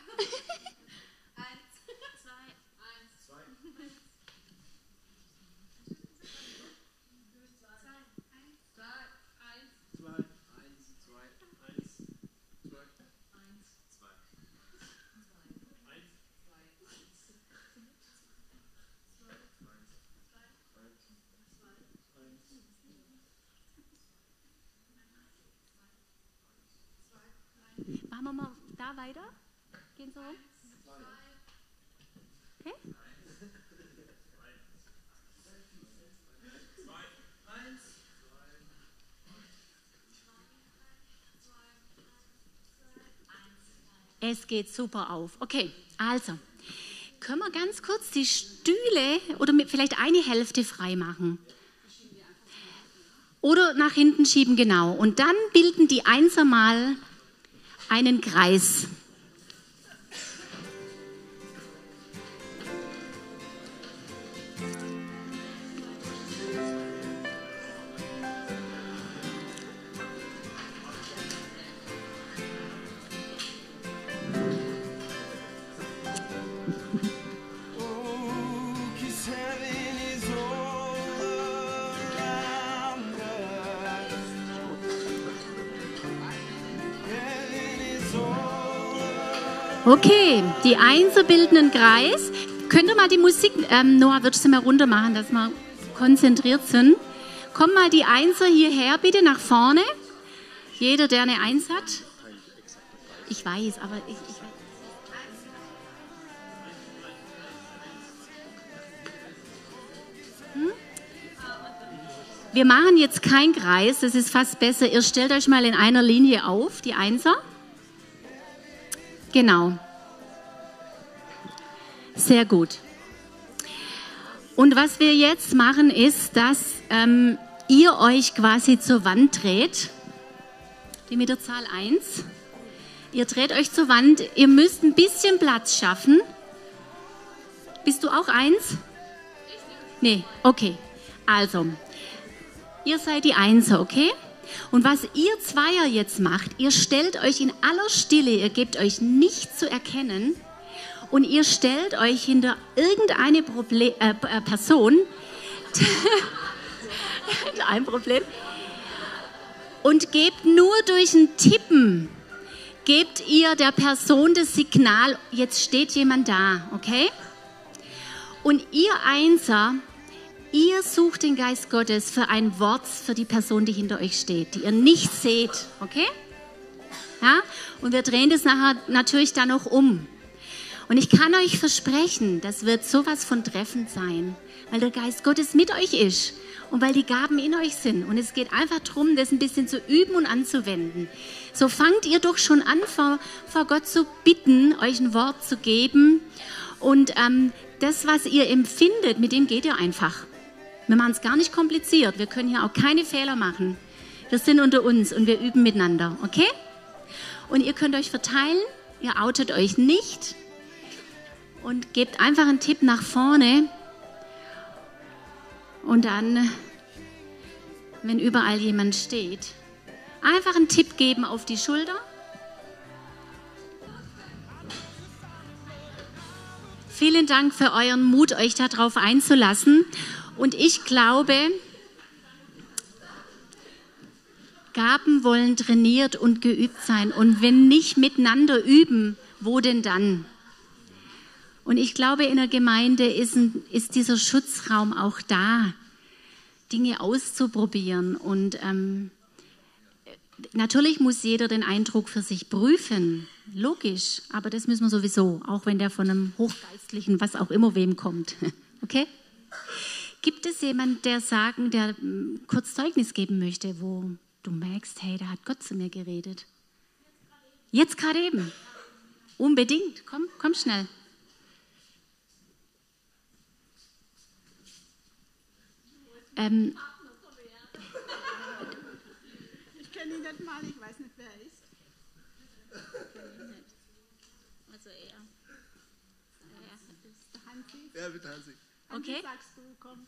Machen wir mal da weiter? Gehen so rum? Okay? Es geht super auf. Okay, also können wir ganz kurz die Stühle oder vielleicht eine Hälfte frei machen. Oder nach hinten schieben, genau. Und dann bilden die Einser mal einen Kreis. Okay, die Einser bilden einen Kreis. Könnt ihr mal die Musik, ähm, Noah, würdest du mal runter machen, dass wir konzentriert sind? Komm mal die Einser hierher, bitte nach vorne. Jeder, der eine Eins hat. Ich weiß, aber ich, ich hm? Wir machen jetzt keinen Kreis, das ist fast besser. Ihr stellt euch mal in einer Linie auf, die Einser. Genau. Sehr gut. Und was wir jetzt machen, ist, dass ähm, ihr euch quasi zur Wand dreht. Die mit der Zahl 1. Ihr dreht euch zur Wand. Ihr müsst ein bisschen Platz schaffen. Bist du auch eins? Nee, okay. Also, ihr seid die Einser, okay? Und was ihr Zweier jetzt macht, ihr stellt euch in aller Stille, ihr gebt euch nicht zu erkennen und ihr stellt euch hinter irgendeine Proble äh, äh Person, ein Problem, und gebt nur durch ein Tippen, gebt ihr der Person das Signal, jetzt steht jemand da, okay? Und ihr Einser, ihr sucht den Geist Gottes für ein Wort für die Person, die hinter euch steht, die ihr nicht seht, okay? Ja? Und wir drehen das nachher natürlich dann noch um. Und ich kann euch versprechen, das wird sowas von treffend sein, weil der Geist Gottes mit euch ist und weil die Gaben in euch sind. Und es geht einfach darum, das ein bisschen zu üben und anzuwenden. So fangt ihr doch schon an, vor, vor Gott zu bitten, euch ein Wort zu geben. Und ähm, das, was ihr empfindet, mit dem geht ihr einfach. Wir machen es gar nicht kompliziert. Wir können hier auch keine Fehler machen. Wir sind unter uns und wir üben miteinander, okay? Und ihr könnt euch verteilen, ihr outet euch nicht und gebt einfach einen Tipp nach vorne. Und dann, wenn überall jemand steht, einfach einen Tipp geben auf die Schulter. Vielen Dank für euren Mut, euch darauf einzulassen. Und ich glaube, Gaben wollen trainiert und geübt sein. Und wenn nicht miteinander üben, wo denn dann? Und ich glaube, in der Gemeinde ist, ein, ist dieser Schutzraum auch da, Dinge auszuprobieren. Und ähm, natürlich muss jeder den Eindruck für sich prüfen, logisch, aber das müssen wir sowieso, auch wenn der von einem Hochgeistlichen, was auch immer wem kommt. Okay? Gibt es jemanden, der sagen, der hm, kurz Zeugnis geben möchte, wo du merkst, hey, da hat Gott zu mir geredet? Jetzt gerade eben. Unbedingt. Komm, komm schnell. Ähm, ich kenne ihn nicht mal, ich weiß nicht, wer er ist. Also er. Er ist der Hansi. Ja, bitte Hansi. Okay. Sagst du, komm.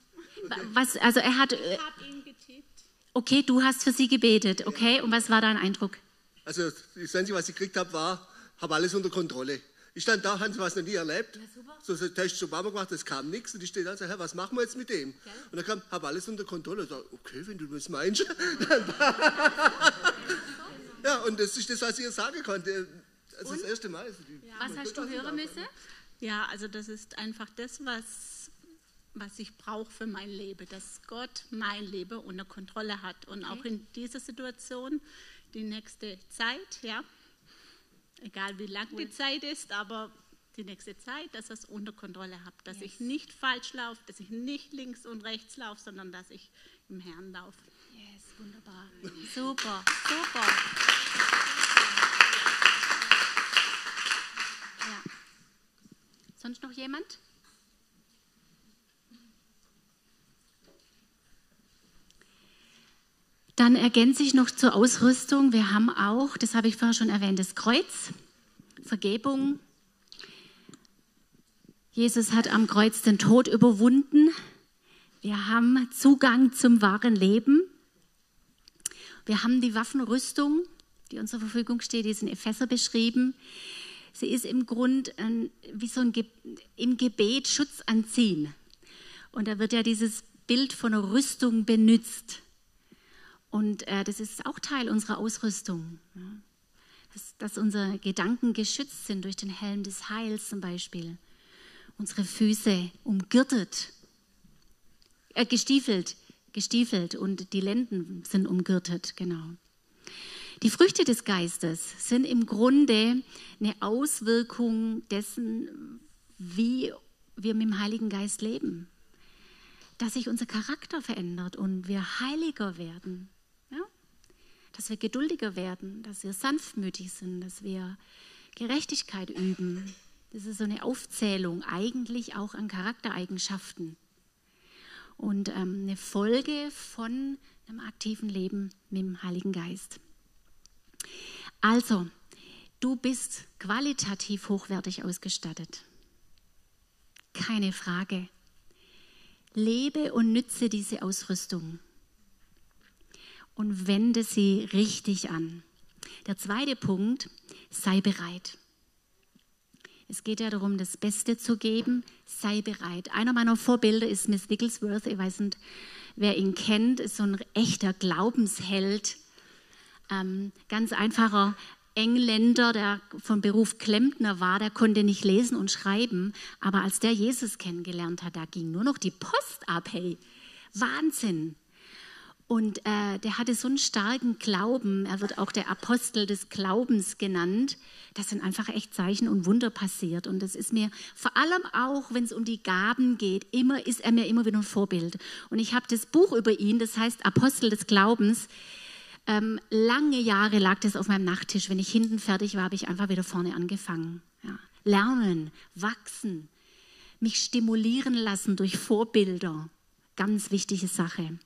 Was, also er hat. Ich habe ihn getippt. Okay, du hast für sie gebetet, okay? Und was war dein Eindruck? Also das Einzige, was ich gekriegt habe, war, habe alles unter Kontrolle. Ich stand da, haben Sie was noch nie erlebt? Ja, so, so Test zu Mama gemacht, es kam nichts. Und ich stehe da und sage, was machen wir jetzt mit dem? Ja. Und dann kam, habe alles unter Kontrolle. Und ich sage, okay, wenn du das meinst. ja, und das ist das, was ich ihr sagen konnte. Also das erste Mal. Ja. Was hast du hören müssen? Ja, also das ist einfach das, was, was ich brauche für mein Leben, dass Gott mein Leben unter Kontrolle hat. Und okay. auch in dieser Situation, die nächste Zeit, ja, egal wie lang die Zeit ist, aber die nächste Zeit, dass ich es unter Kontrolle habe, dass yes. ich nicht falsch laufe, dass ich nicht links und rechts laufe, sondern dass ich im Herrn laufe. Yes, wunderbar. Super, super. Ja. Sonst noch jemand? Dann ergänze ich noch zur Ausrüstung. Wir haben auch, das habe ich vorher schon erwähnt, das Kreuz, Vergebung. Jesus hat am Kreuz den Tod überwunden. Wir haben Zugang zum wahren Leben. Wir haben die Waffenrüstung, die uns zur Verfügung steht, die ist in Epheser beschrieben. Sie ist im Grund wie so ein Ge im Gebet Schutz anziehen. Und da wird ja dieses Bild von einer Rüstung benutzt. Und äh, das ist auch Teil unserer Ausrüstung. Ja. Dass, dass, unsere Gedanken geschützt sind durch den Helm des Heils zum Beispiel. Unsere Füße umgürtet, äh, gestiefelt, gestiefelt und die Lenden sind umgürtet, genau. Die Früchte des Geistes sind im Grunde eine Auswirkung dessen, wie wir mit dem Heiligen Geist leben. Dass sich unser Charakter verändert und wir heiliger werden dass wir geduldiger werden, dass wir sanftmütig sind, dass wir Gerechtigkeit üben, Das ist so eine Aufzählung eigentlich auch an Charaktereigenschaften und ähm, eine Folge von einem aktiven Leben mit dem Heiligen Geist. Also, du bist qualitativ hochwertig ausgestattet. Keine Frage. Lebe und nütze diese Ausrüstung und wende sie richtig an. Der zweite Punkt, sei bereit. Es geht ja darum, das Beste zu geben. Sei bereit. Einer meiner Vorbilder ist Miss Wigglesworth. Ich weiß nicht, wer ihn kennt. Ist so ein echter Glaubensheld. Ähm, ganz einfacher Engländer, der von Beruf Klempner war, der konnte nicht lesen und schreiben. Aber als der Jesus kennengelernt hat, da ging nur noch die Post ab. Hey, Wahnsinn. Und äh, der hatte so einen starken Glauben, er wird auch der Apostel des Glaubens genannt. Das sind einfach echt Zeichen und Wunder passiert. Und das ist mir vor allem auch, wenn es um die Gaben geht, immer ist er mir immer wieder ein Vorbild. Und ich habe das Buch über ihn, das heißt Apostel des Glaubens. Ähm, lange Jahre lag das auf meinem Nachttisch. Wenn ich hinten fertig war, habe ich einfach wieder vorne angefangen. Ja. Lernen, wachsen, mich stimulieren lassen durch Vorbilder. Ganz wichtige Sache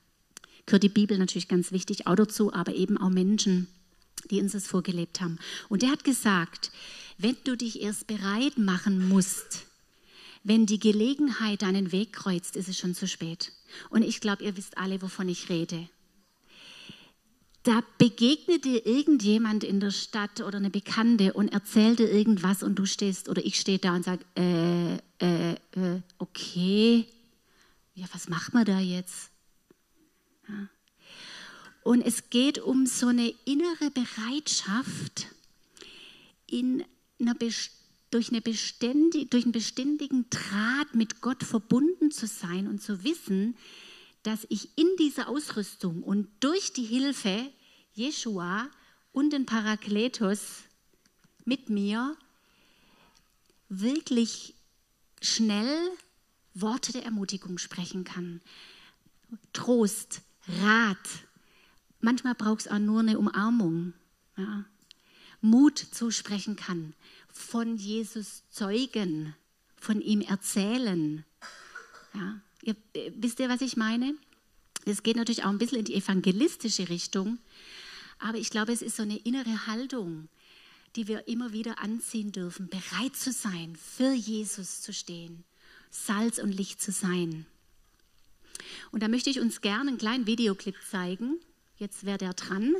gehört die Bibel natürlich ganz wichtig auch dazu, aber eben auch Menschen, die uns das vorgelebt haben. Und er hat gesagt, wenn du dich erst bereit machen musst, wenn die Gelegenheit deinen Weg kreuzt, ist es schon zu spät. Und ich glaube, ihr wisst alle, wovon ich rede. Da begegnet dir irgendjemand in der Stadt oder eine Bekannte und erzählt dir irgendwas und du stehst oder ich stehe da und sage, äh, äh, äh, okay, ja, was macht man da jetzt? Und es geht um so eine innere Bereitschaft, in einer durch, eine durch einen beständigen Draht mit Gott verbunden zu sein und zu wissen, dass ich in dieser Ausrüstung und durch die Hilfe Jeshua und den Parakletos mit mir wirklich schnell Worte der Ermutigung sprechen kann. Trost, Rat. Manchmal braucht es auch nur eine Umarmung. Ja. Mut zusprechen kann, von Jesus zeugen, von ihm erzählen. Ja. Ihr, wisst ihr, was ich meine? Es geht natürlich auch ein bisschen in die evangelistische Richtung, aber ich glaube, es ist so eine innere Haltung, die wir immer wieder anziehen dürfen, bereit zu sein, für Jesus zu stehen, Salz und Licht zu sein. Und da möchte ich uns gerne einen kleinen Videoclip zeigen. Jetzt wäre der dran.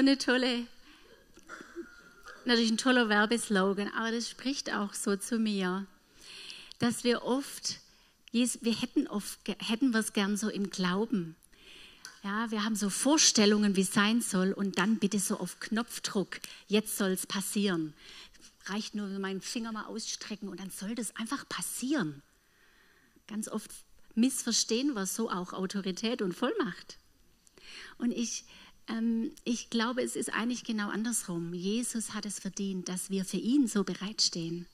Eine tolle, natürlich ein toller Werbeslogan, aber das spricht auch so zu mir, dass wir oft, wir hätten oft, hätten wir es gern so im Glauben. Ja, wir haben so Vorstellungen, wie es sein soll und dann bitte so auf Knopfdruck, jetzt soll es passieren. Reicht nur meinen Finger mal ausstrecken und dann soll das einfach passieren. Ganz oft missverstehen wir so auch Autorität und Vollmacht. Und ich ähm, ich glaube, es ist eigentlich genau andersrum. Jesus hat es verdient, dass wir für ihn so bereitstehen.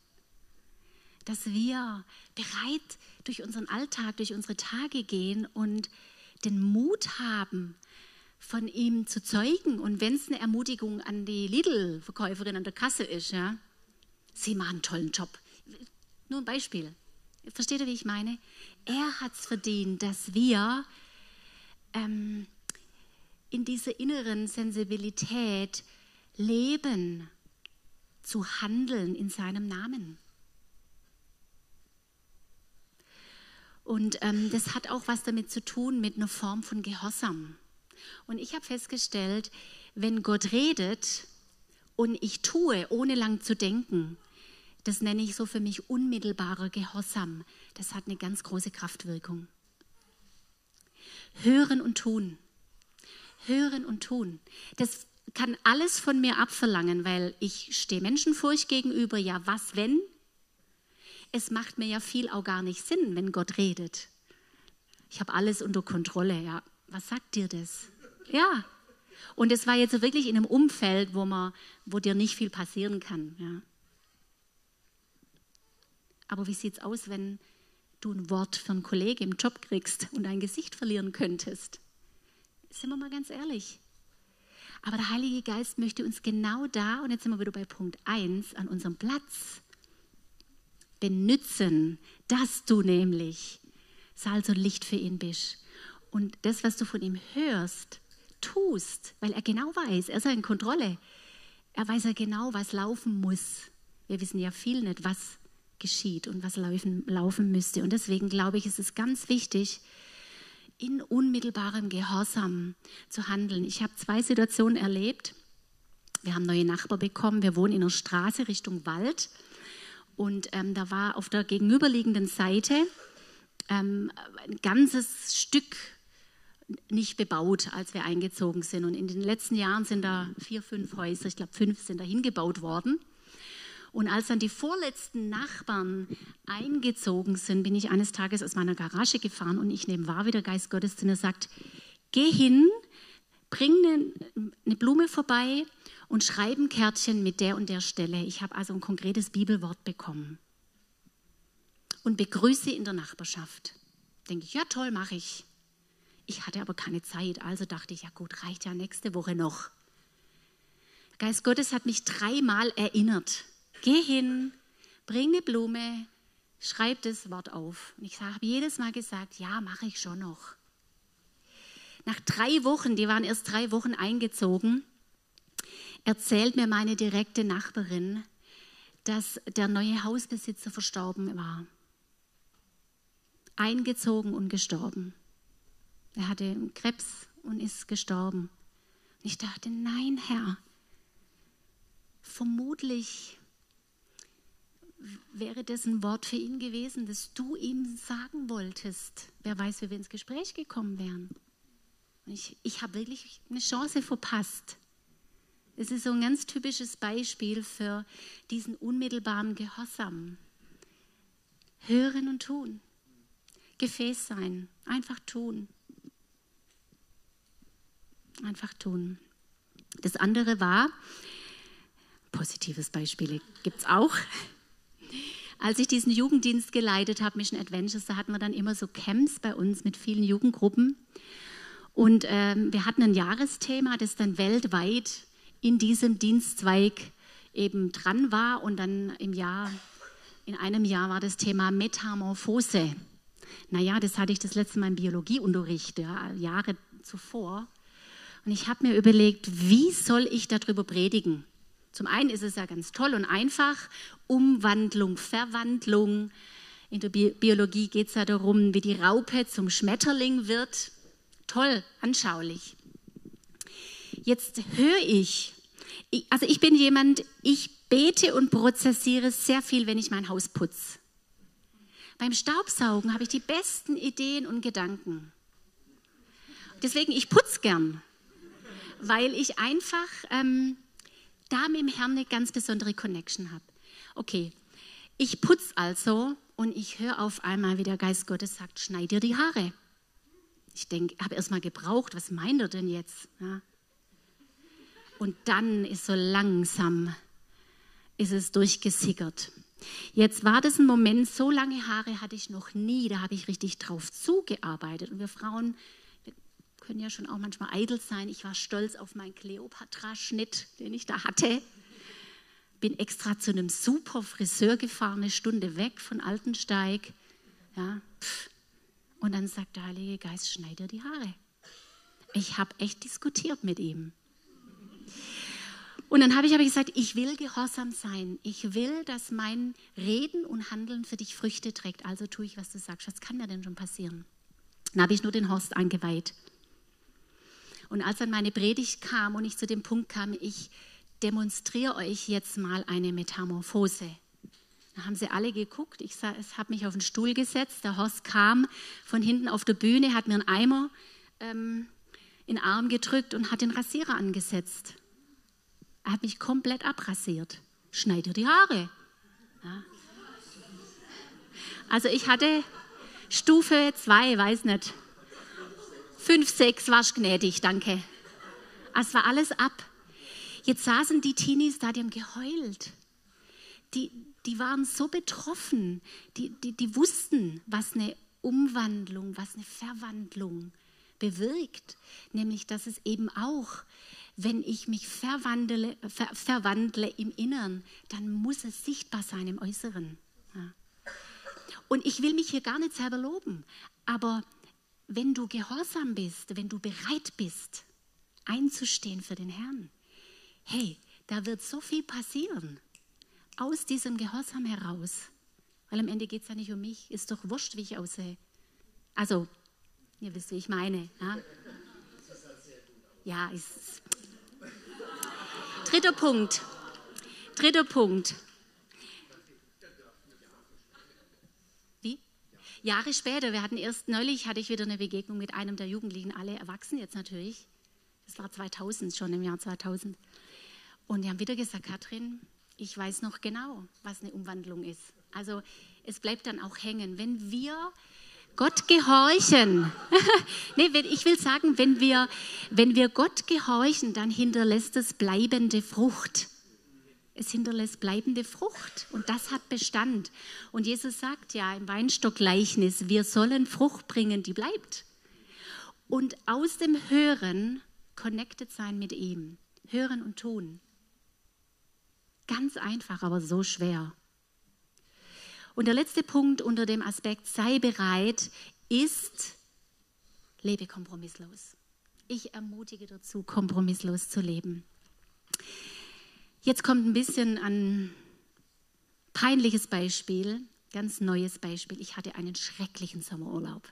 Dass wir bereit durch unseren Alltag, durch unsere Tage gehen und den Mut haben, von ihm zu zeugen. Und wenn es eine Ermutigung an die Lidl-Verkäuferin an der Kasse ist, ja, sie machen einen tollen Job. Nur ein Beispiel. Versteht ihr, wie ich meine? Er hat es verdient, dass wir ähm, in dieser inneren Sensibilität leben, zu handeln in seinem Namen. Und ähm, das hat auch was damit zu tun mit einer Form von Gehorsam. Und ich habe festgestellt, wenn Gott redet und ich tue, ohne lang zu denken, das nenne ich so für mich unmittelbarer Gehorsam. Das hat eine ganz große Kraftwirkung. Hören und tun. Hören und tun. Das kann alles von mir abverlangen, weil ich stehe Menschenfurcht gegenüber. Ja, was wenn? Es macht mir ja viel auch gar nicht Sinn, wenn Gott redet. Ich habe alles unter Kontrolle. Ja, was sagt dir das? Ja. Und es war jetzt wirklich in einem Umfeld, wo, man, wo dir nicht viel passieren kann. Ja. Aber wie sieht es aus, wenn du ein Wort für einen Kollegen im Job kriegst und dein Gesicht verlieren könntest? Sind wir mal ganz ehrlich. Aber der Heilige Geist möchte uns genau da, und jetzt sind wir wieder bei Punkt 1, an unserem Platz benützen, dass du nämlich Salz und Licht für ihn bist. Und das, was du von ihm hörst, tust, weil er genau weiß, er ist ja in Kontrolle. Er weiß ja genau, was laufen muss. Wir wissen ja viel nicht, was geschieht und was laufen, laufen müsste. Und deswegen glaube ich, ist es ganz wichtig, in unmittelbarem Gehorsam zu handeln. Ich habe zwei Situationen erlebt. Wir haben neue Nachbarn bekommen. Wir wohnen in einer Straße Richtung Wald. Und ähm, da war auf der gegenüberliegenden Seite ähm, ein ganzes Stück nicht bebaut, als wir eingezogen sind. Und in den letzten Jahren sind da vier, fünf Häuser, ich glaube fünf sind da hingebaut worden. Und als dann die vorletzten Nachbarn eingezogen sind, bin ich eines Tages aus meiner Garage gefahren und ich nehme wahr, wie der Geist Gottes zu mir sagt, geh hin, bring eine, eine Blume vorbei und schreib ein Kärtchen mit der und der Stelle. Ich habe also ein konkretes Bibelwort bekommen. Und begrüße in der Nachbarschaft. Denke ich, ja toll, mache ich. Ich hatte aber keine Zeit, also dachte ich, ja gut, reicht ja nächste Woche noch. Geist Gottes hat mich dreimal erinnert Geh hin, bring eine Blume, schreib das Wort auf. Und ich habe jedes Mal gesagt, ja, mache ich schon noch. Nach drei Wochen, die waren erst drei Wochen eingezogen, erzählt mir meine direkte Nachbarin, dass der neue Hausbesitzer verstorben war. Eingezogen und gestorben. Er hatte Krebs und ist gestorben. Und ich dachte, nein, Herr, vermutlich wäre das ein Wort für ihn gewesen, das du ihm sagen wolltest. Wer weiß, wie wir ins Gespräch gekommen wären. ich, ich habe wirklich eine Chance verpasst. Es ist so ein ganz typisches Beispiel für diesen unmittelbaren Gehorsam. Hören und tun. Gefäß sein. Einfach tun. Einfach tun. Das andere war, positives Beispiele gibt es auch, als ich diesen Jugenddienst geleitet habe, Mission Adventures, da hatten wir dann immer so Camps bei uns mit vielen Jugendgruppen. Und ähm, wir hatten ein Jahresthema, das dann weltweit in diesem Dienstzweig eben dran war. Und dann im Jahr, in einem Jahr war das Thema Metamorphose. Naja, das hatte ich das letzte Mal im Biologieunterricht, ja, Jahre zuvor. Und ich habe mir überlegt, wie soll ich darüber predigen? Zum einen ist es ja ganz toll und einfach, Umwandlung, Verwandlung. In der Bi Biologie geht es ja darum, wie die Raupe zum Schmetterling wird. Toll, anschaulich. Jetzt höre ich, also ich bin jemand, ich bete und prozessiere sehr viel, wenn ich mein Haus putze. Beim Staubsaugen habe ich die besten Ideen und Gedanken. Deswegen, ich putze gern, weil ich einfach ähm, da mit dem Herrn eine ganz besondere Connection habe. Okay, ich putze also und ich höre auf einmal, wie der Geist Gottes sagt, schneid dir die Haare. Ich denke, habe erst mal gebraucht, was meint er denn jetzt? Ja. Und dann ist so langsam, ist es durchgesickert. Jetzt war das ein Moment, so lange Haare hatte ich noch nie, da habe ich richtig drauf zugearbeitet. Und wir Frauen, können ja schon auch manchmal eitel sein. Ich war stolz auf meinen Kleopatra-Schnitt, den ich da hatte. Bin extra zu einem super Friseur gefahren, eine Stunde weg von Altensteig. Ja. Und dann sagt der Heilige Geist, schneid dir die Haare. Ich habe echt diskutiert mit ihm. Und dann habe ich aber gesagt, ich will gehorsam sein. Ich will, dass mein Reden und Handeln für dich Früchte trägt. Also tue ich, was du sagst. Was kann mir denn schon passieren? Dann habe ich nur den Horst eingeweiht. Und als dann meine Predigt kam und ich zu dem Punkt kam, ich demonstriere euch jetzt mal eine Metamorphose. Da haben sie alle geguckt. Ich habe mich auf den Stuhl gesetzt. Der Horst kam von hinten auf der Bühne, hat mir einen Eimer ähm, in den Arm gedrückt und hat den Rasierer angesetzt. Er hat mich komplett abrasiert. Schneid dir die Haare. Ja. Also ich hatte Stufe 2, weiß nicht. 5, 6 warst gnädig, danke. Es war alles ab. Jetzt saßen die Teenies da, die haben geheult. Die, die waren so betroffen. Die, die, die wussten, was eine Umwandlung, was eine Verwandlung bewirkt. Nämlich, dass es eben auch wenn ich mich verwandle, ver, verwandle im Inneren, dann muss es sichtbar sein im Äußeren. Ja. Und ich will mich hier gar nicht selber loben, aber wenn du gehorsam bist, wenn du bereit bist, einzustehen für den Herrn, hey, da wird so viel passieren aus diesem Gehorsam heraus. Weil am Ende geht es ja nicht um mich, ist doch wurscht, wie ich aussehe. Also, ihr wisst, wie ich meine. Ja, ja ist, Dritter Punkt. Dritter Punkt. Wie? Jahre später, wir hatten erst neulich, hatte ich wieder eine Begegnung mit einem der Jugendlichen, alle erwachsen jetzt natürlich. Das war 2000, schon im Jahr 2000. Und die haben wieder gesagt, Katrin, ich weiß noch genau, was eine Umwandlung ist. Also es bleibt dann auch hängen. Wenn wir Gott gehorchen. nee, ich will sagen, wenn wir, wenn wir Gott gehorchen, dann hinterlässt es bleibende Frucht. Es hinterlässt bleibende Frucht und das hat Bestand. Und Jesus sagt ja im Weinstockgleichnis, wir sollen Frucht bringen, die bleibt. Und aus dem Hören connected sein mit ihm. Hören und tun. Ganz einfach, aber so schwer. Und der letzte Punkt unter dem Aspekt sei bereit ist, lebe kompromisslos. Ich ermutige dazu, kompromisslos zu leben. Jetzt kommt ein bisschen ein peinliches Beispiel, ganz neues Beispiel. Ich hatte einen schrecklichen Sommerurlaub.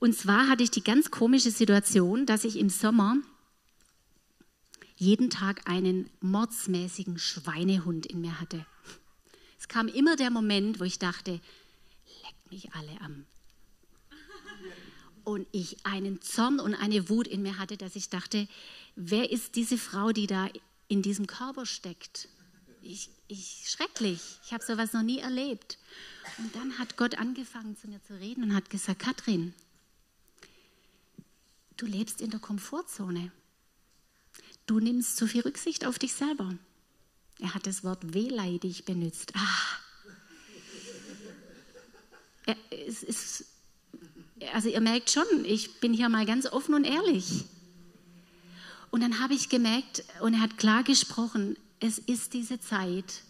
Und zwar hatte ich die ganz komische Situation, dass ich im Sommer jeden Tag einen mordsmäßigen Schweinehund in mir hatte. Es kam immer der Moment, wo ich dachte, leckt mich alle am. Und ich einen Zorn und eine Wut in mir hatte, dass ich dachte, wer ist diese Frau, die da in diesem Körper steckt? Ich, ich schrecklich, ich habe sowas noch nie erlebt. Und dann hat Gott angefangen zu mir zu reden und hat gesagt, Katrin, du lebst in der Komfortzone. Du nimmst zu viel Rücksicht auf dich selber. Er hat das Wort wehleidig benutzt. Ah. Es ist, also ihr merkt schon, ich bin hier mal ganz offen und ehrlich. Und dann habe ich gemerkt, und er hat klar gesprochen, es ist diese Zeit,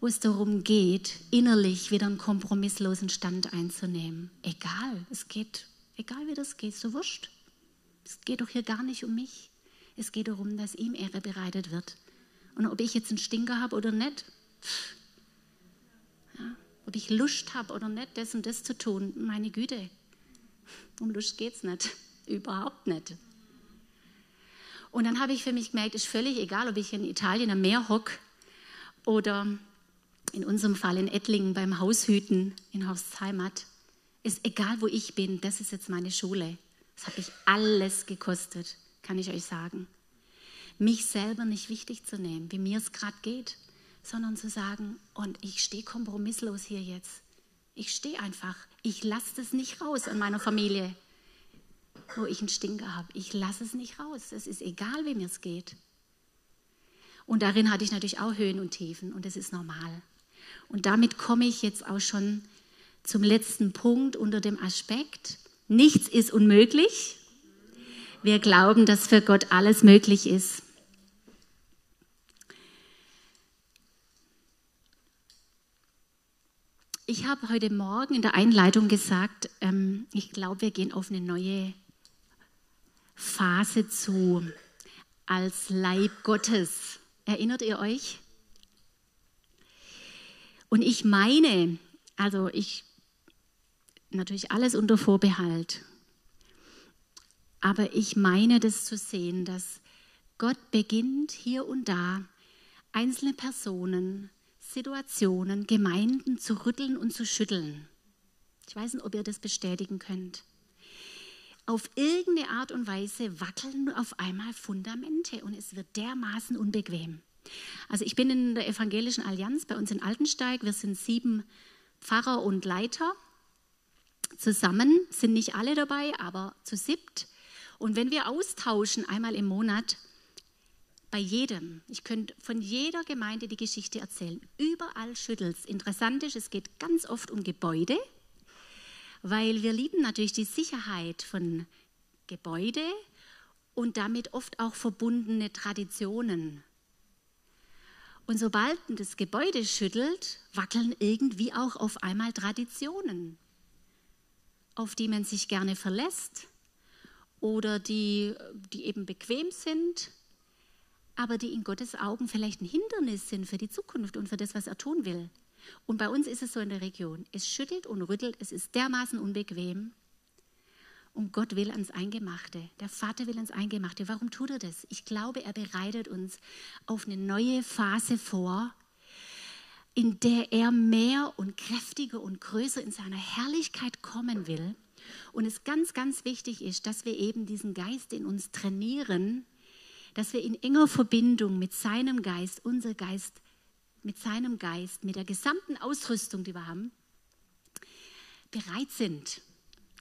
wo es darum geht, innerlich wieder einen kompromisslosen Stand einzunehmen. Egal, es geht, egal wie das geht, so wurscht. Es geht doch hier gar nicht um mich. Es geht darum, dass ihm Ehre bereitet wird. Und ob ich jetzt einen Stinker habe oder nicht, ja, ob ich Lust habe oder nicht, das und das zu tun, meine Güte, um Lust geht es nicht, überhaupt nicht. Und dann habe ich für mich gemerkt, ist völlig egal, ob ich in Italien am Meer hocke oder in unserem Fall in Ettlingen beim Haushüten in Horsts Heimat. Ist egal, wo ich bin, das ist jetzt meine Schule. Das hat mich alles gekostet, kann ich euch sagen mich selber nicht wichtig zu nehmen, wie mir es gerade geht, sondern zu sagen, und ich stehe kompromisslos hier jetzt. Ich stehe einfach. Ich lasse das nicht raus in meiner Familie, wo ich einen Stinker habe. Ich lasse es nicht raus. Es ist egal, wie mir es geht. Und darin hatte ich natürlich auch Höhen und Tiefen und das ist normal. Und damit komme ich jetzt auch schon zum letzten Punkt unter dem Aspekt, nichts ist unmöglich. Wir glauben, dass für Gott alles möglich ist. Ich habe heute Morgen in der Einleitung gesagt, ähm, ich glaube, wir gehen auf eine neue Phase zu. als Leib Gottes. Erinnert ihr euch? Und ich meine, also ich natürlich alles unter Vorbehalt, aber ich meine das zu sehen, dass Gott beginnt hier und da einzelne Personen, Situationen, Gemeinden zu rütteln und zu schütteln. Ich weiß nicht, ob ihr das bestätigen könnt. Auf irgendeine Art und Weise wackeln auf einmal Fundamente und es wird dermaßen unbequem. Also ich bin in der Evangelischen Allianz bei uns in Altensteig. Wir sind sieben Pfarrer und Leiter. Zusammen sind nicht alle dabei, aber zu siebt. Und wenn wir austauschen einmal im Monat, bei jedem, ich könnte von jeder Gemeinde die Geschichte erzählen, überall schüttelt es. Interessant ist, es geht ganz oft um Gebäude, weil wir lieben natürlich die Sicherheit von Gebäude und damit oft auch verbundene Traditionen. Und sobald das Gebäude schüttelt, wackeln irgendwie auch auf einmal Traditionen, auf die man sich gerne verlässt oder die, die eben bequem sind, aber die in Gottes Augen vielleicht ein Hindernis sind für die Zukunft und für das, was er tun will. Und bei uns ist es so in der Region. Es schüttelt und rüttelt, es ist dermaßen unbequem. Und Gott will ans Eingemachte. Der Vater will ans Eingemachte. Warum tut er das? Ich glaube, er bereitet uns auf eine neue Phase vor, in der er mehr und kräftiger und größer in seiner Herrlichkeit kommen will. Und es ganz, ganz wichtig ist, dass wir eben diesen Geist in uns trainieren, dass wir in enger Verbindung mit seinem Geist, unser Geist, mit seinem Geist, mit der gesamten Ausrüstung, die wir haben, bereit sind,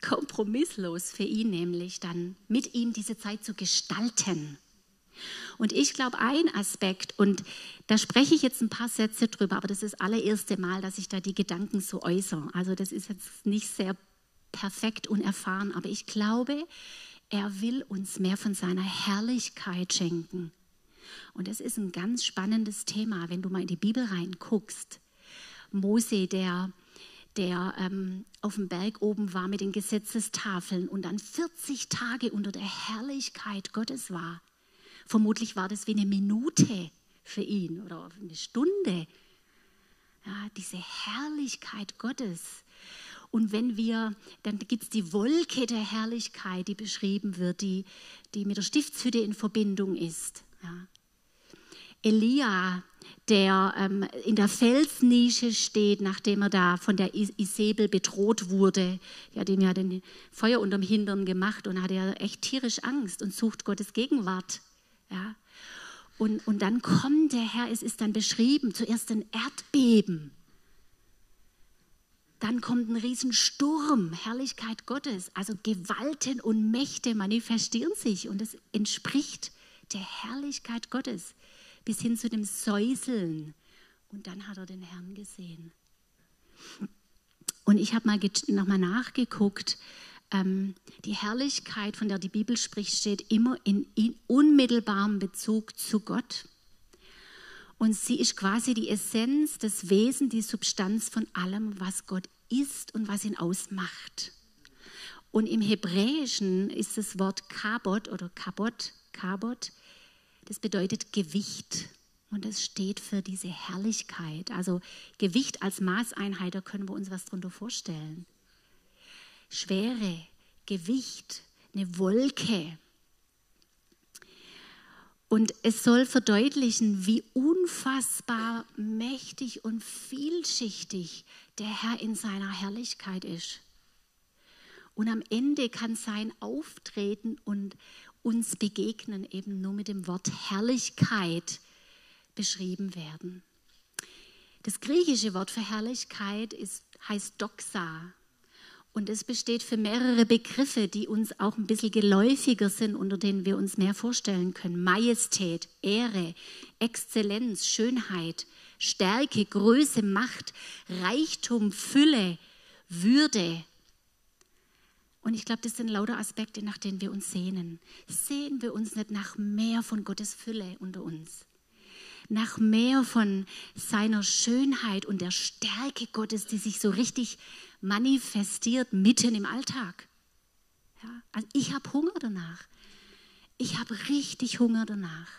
kompromisslos für ihn nämlich dann mit ihm diese Zeit zu gestalten. Und ich glaube, ein Aspekt, und da spreche ich jetzt ein paar Sätze drüber, aber das ist das allererste Mal, dass ich da die Gedanken so äußere. Also das ist jetzt nicht sehr perfekt und erfahren, aber ich glaube, er will uns mehr von seiner Herrlichkeit schenken. Und das ist ein ganz spannendes Thema, wenn du mal in die Bibel reinguckst. Mose, der, der ähm, auf dem Berg oben war mit den Gesetzestafeln und dann 40 Tage unter der Herrlichkeit Gottes war. Vermutlich war das wie eine Minute für ihn oder eine Stunde. Ja, diese Herrlichkeit Gottes. Und wenn wir, dann gibt es die Wolke der Herrlichkeit, die beschrieben wird, die, die mit der Stiftshütte in Verbindung ist. Ja. Elia, der ähm, in der Felsnische steht, nachdem er da von der Isabel bedroht wurde. Die hat ihm ja den Feuer unterm Hintern gemacht und hatte ja echt tierisch Angst und sucht Gottes Gegenwart. Ja. Und, und dann kommt der Herr, es ist dann beschrieben, zuerst ein Erdbeben. Dann kommt ein Riesensturm, Herrlichkeit Gottes. Also Gewalten und Mächte manifestieren sich und es entspricht der Herrlichkeit Gottes bis hin zu dem Säuseln. Und dann hat er den Herrn gesehen. Und ich habe mal nochmal nachgeguckt. Ähm, die Herrlichkeit, von der die Bibel spricht, steht immer in, in unmittelbarem Bezug zu Gott. Und sie ist quasi die Essenz, das Wesen, die Substanz von allem, was Gott ist und was ihn ausmacht. Und im Hebräischen ist das Wort Kabot oder Kabot, Kabot, das bedeutet Gewicht. Und das steht für diese Herrlichkeit. Also Gewicht als Maßeinheit, da können wir uns was drunter vorstellen. Schwere, Gewicht, eine Wolke, und es soll verdeutlichen, wie unfassbar mächtig und vielschichtig der Herr in seiner Herrlichkeit ist. Und am Ende kann sein Auftreten und uns begegnen eben nur mit dem Wort Herrlichkeit beschrieben werden. Das griechische Wort für Herrlichkeit ist, heißt Doxa und es besteht für mehrere Begriffe, die uns auch ein bisschen geläufiger sind, unter denen wir uns mehr vorstellen können. Majestät, Ehre, Exzellenz, Schönheit, Stärke, Größe, Macht, Reichtum, Fülle, Würde. Und ich glaube, das sind lauter Aspekte, nach denen wir uns sehnen. Sehen wir uns nicht nach mehr von Gottes Fülle unter uns? nach mehr von seiner Schönheit und der Stärke Gottes, die sich so richtig manifestiert mitten im Alltag. Ja, also ich habe Hunger danach. Ich habe richtig Hunger danach.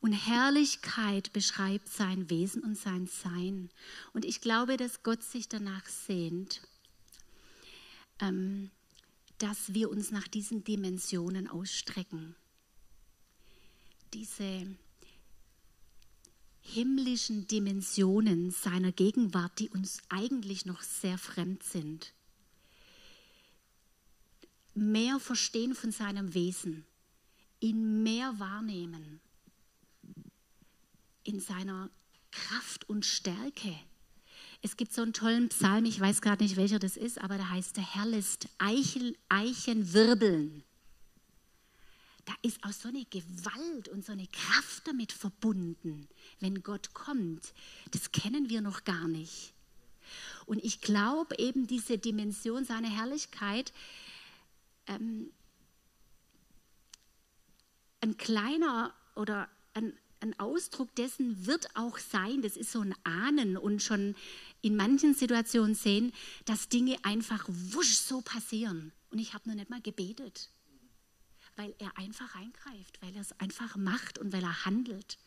Und Herrlichkeit beschreibt sein Wesen und sein Sein. Und ich glaube, dass Gott sich danach sehnt, ähm, dass wir uns nach diesen Dimensionen ausstrecken. Diese himmlischen Dimensionen seiner Gegenwart, die uns eigentlich noch sehr fremd sind. Mehr verstehen von seinem Wesen, ihn mehr wahrnehmen, in seiner Kraft und Stärke. Es gibt so einen tollen Psalm, ich weiß gerade nicht, welcher das ist, aber da heißt, der Herr lässt Eichen, Eichen wirbeln da ist auch so eine Gewalt und so eine Kraft damit verbunden, wenn Gott kommt. Das kennen wir noch gar nicht. Und ich glaube eben diese Dimension seiner Herrlichkeit, ähm, ein kleiner oder ein, ein Ausdruck dessen wird auch sein, das ist so ein Ahnen und schon in manchen Situationen sehen, dass Dinge einfach wusch so passieren. Und ich habe noch nicht mal gebetet weil er einfach eingreift, weil er es einfach macht und weil er handelt,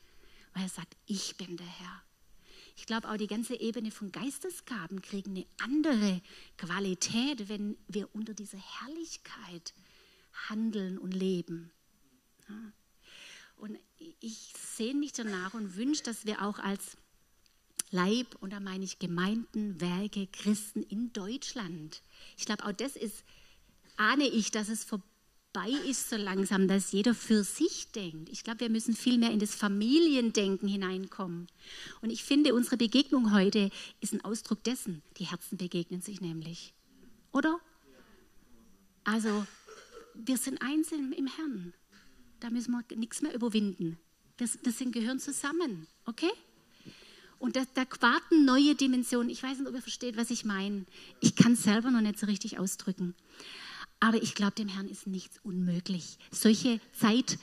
weil er sagt, ich bin der Herr. Ich glaube, auch die ganze Ebene von Geistesgaben kriegen eine andere Qualität, wenn wir unter dieser Herrlichkeit handeln und leben. Und ich sehne mich danach und wünsche, dass wir auch als Leib, und da meine ich Gemeinden, Werke, Christen in Deutschland, ich glaube, auch das ist, ahne ich, dass es vorbei ist so langsam, dass jeder für sich denkt. Ich glaube, wir müssen viel mehr in das Familiendenken hineinkommen. Und ich finde, unsere Begegnung heute ist ein Ausdruck dessen. Die Herzen begegnen sich nämlich. Oder? Also, wir sind einzeln im Herrn. Da müssen wir nichts mehr überwinden. Wir, wir sind, gehören zusammen. Okay? Und da, da warten neue Dimensionen. Ich weiß nicht, ob ihr versteht, was ich meine. Ich kann es selber noch nicht so richtig ausdrücken. Aber ich glaube, dem Herrn ist nichts unmöglich. Solche Zeit,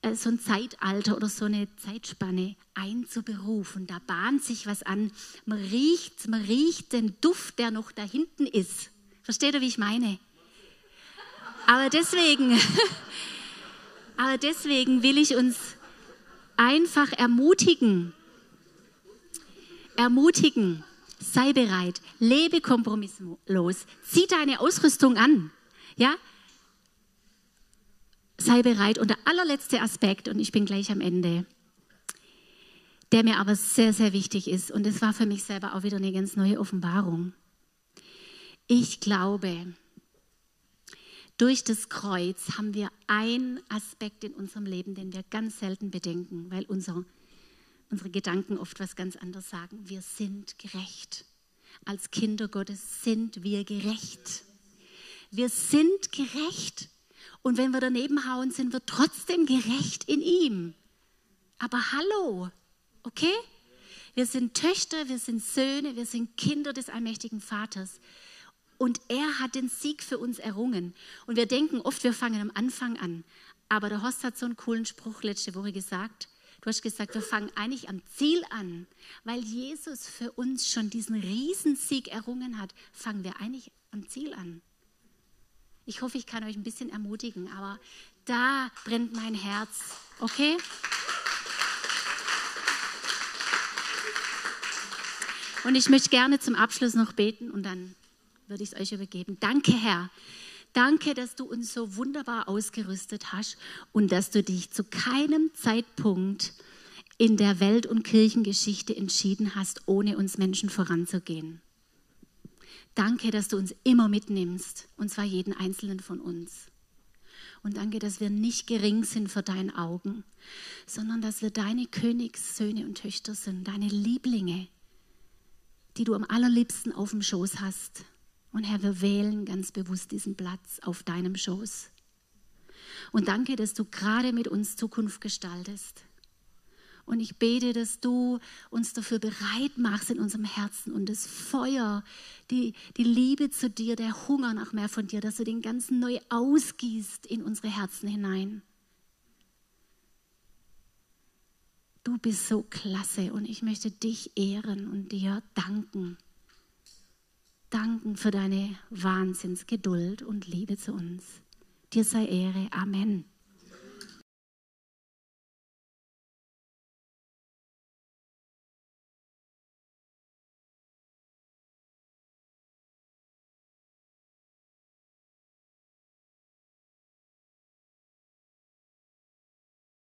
äh, so ein Zeitalter oder so eine Zeitspanne einzuberufen, da bahnt sich was an. Man riecht, man riecht den Duft, der noch da hinten ist. Versteht ihr, wie ich meine? Aber deswegen, aber deswegen will ich uns einfach ermutigen, ermutigen, sei bereit, lebe kompromisslos, zieh deine Ausrüstung an. Ja? Sei bereit. Und der allerletzte Aspekt, und ich bin gleich am Ende, der mir aber sehr, sehr wichtig ist, und es war für mich selber auch wieder eine ganz neue Offenbarung. Ich glaube, durch das Kreuz haben wir einen Aspekt in unserem Leben, den wir ganz selten bedenken, weil unser, unsere Gedanken oft was ganz anderes sagen. Wir sind gerecht. Als Kinder Gottes sind wir gerecht. Wir sind gerecht. Und wenn wir daneben hauen, sind wir trotzdem gerecht in ihm. Aber hallo, okay? Wir sind Töchter, wir sind Söhne, wir sind Kinder des allmächtigen Vaters. Und er hat den Sieg für uns errungen. Und wir denken oft, wir fangen am Anfang an. Aber der Horst hat so einen coolen Spruch letzte Woche gesagt. Du hast gesagt, wir fangen eigentlich am Ziel an. Weil Jesus für uns schon diesen Riesensieg errungen hat, fangen wir eigentlich am Ziel an. Ich hoffe, ich kann euch ein bisschen ermutigen, aber da brennt mein Herz. Okay? Und ich möchte gerne zum Abschluss noch beten und dann würde ich es euch übergeben. Danke, Herr. Danke, dass du uns so wunderbar ausgerüstet hast und dass du dich zu keinem Zeitpunkt in der Welt- und Kirchengeschichte entschieden hast, ohne uns Menschen voranzugehen. Danke, dass du uns immer mitnimmst, und zwar jeden einzelnen von uns. Und danke, dass wir nicht gering sind vor deinen Augen, sondern dass wir deine Königssöhne und Töchter sind, deine Lieblinge, die du am allerliebsten auf dem Schoß hast. Und Herr, wir wählen ganz bewusst diesen Platz auf deinem Schoß. Und danke, dass du gerade mit uns Zukunft gestaltest. Und ich bete, dass du uns dafür bereit machst in unserem Herzen und das Feuer, die, die Liebe zu dir, der Hunger nach mehr von dir, dass du den ganzen neu ausgießt in unsere Herzen hinein. Du bist so klasse und ich möchte dich ehren und dir danken. Danken für deine Wahnsinnsgeduld und Liebe zu uns. Dir sei Ehre. Amen.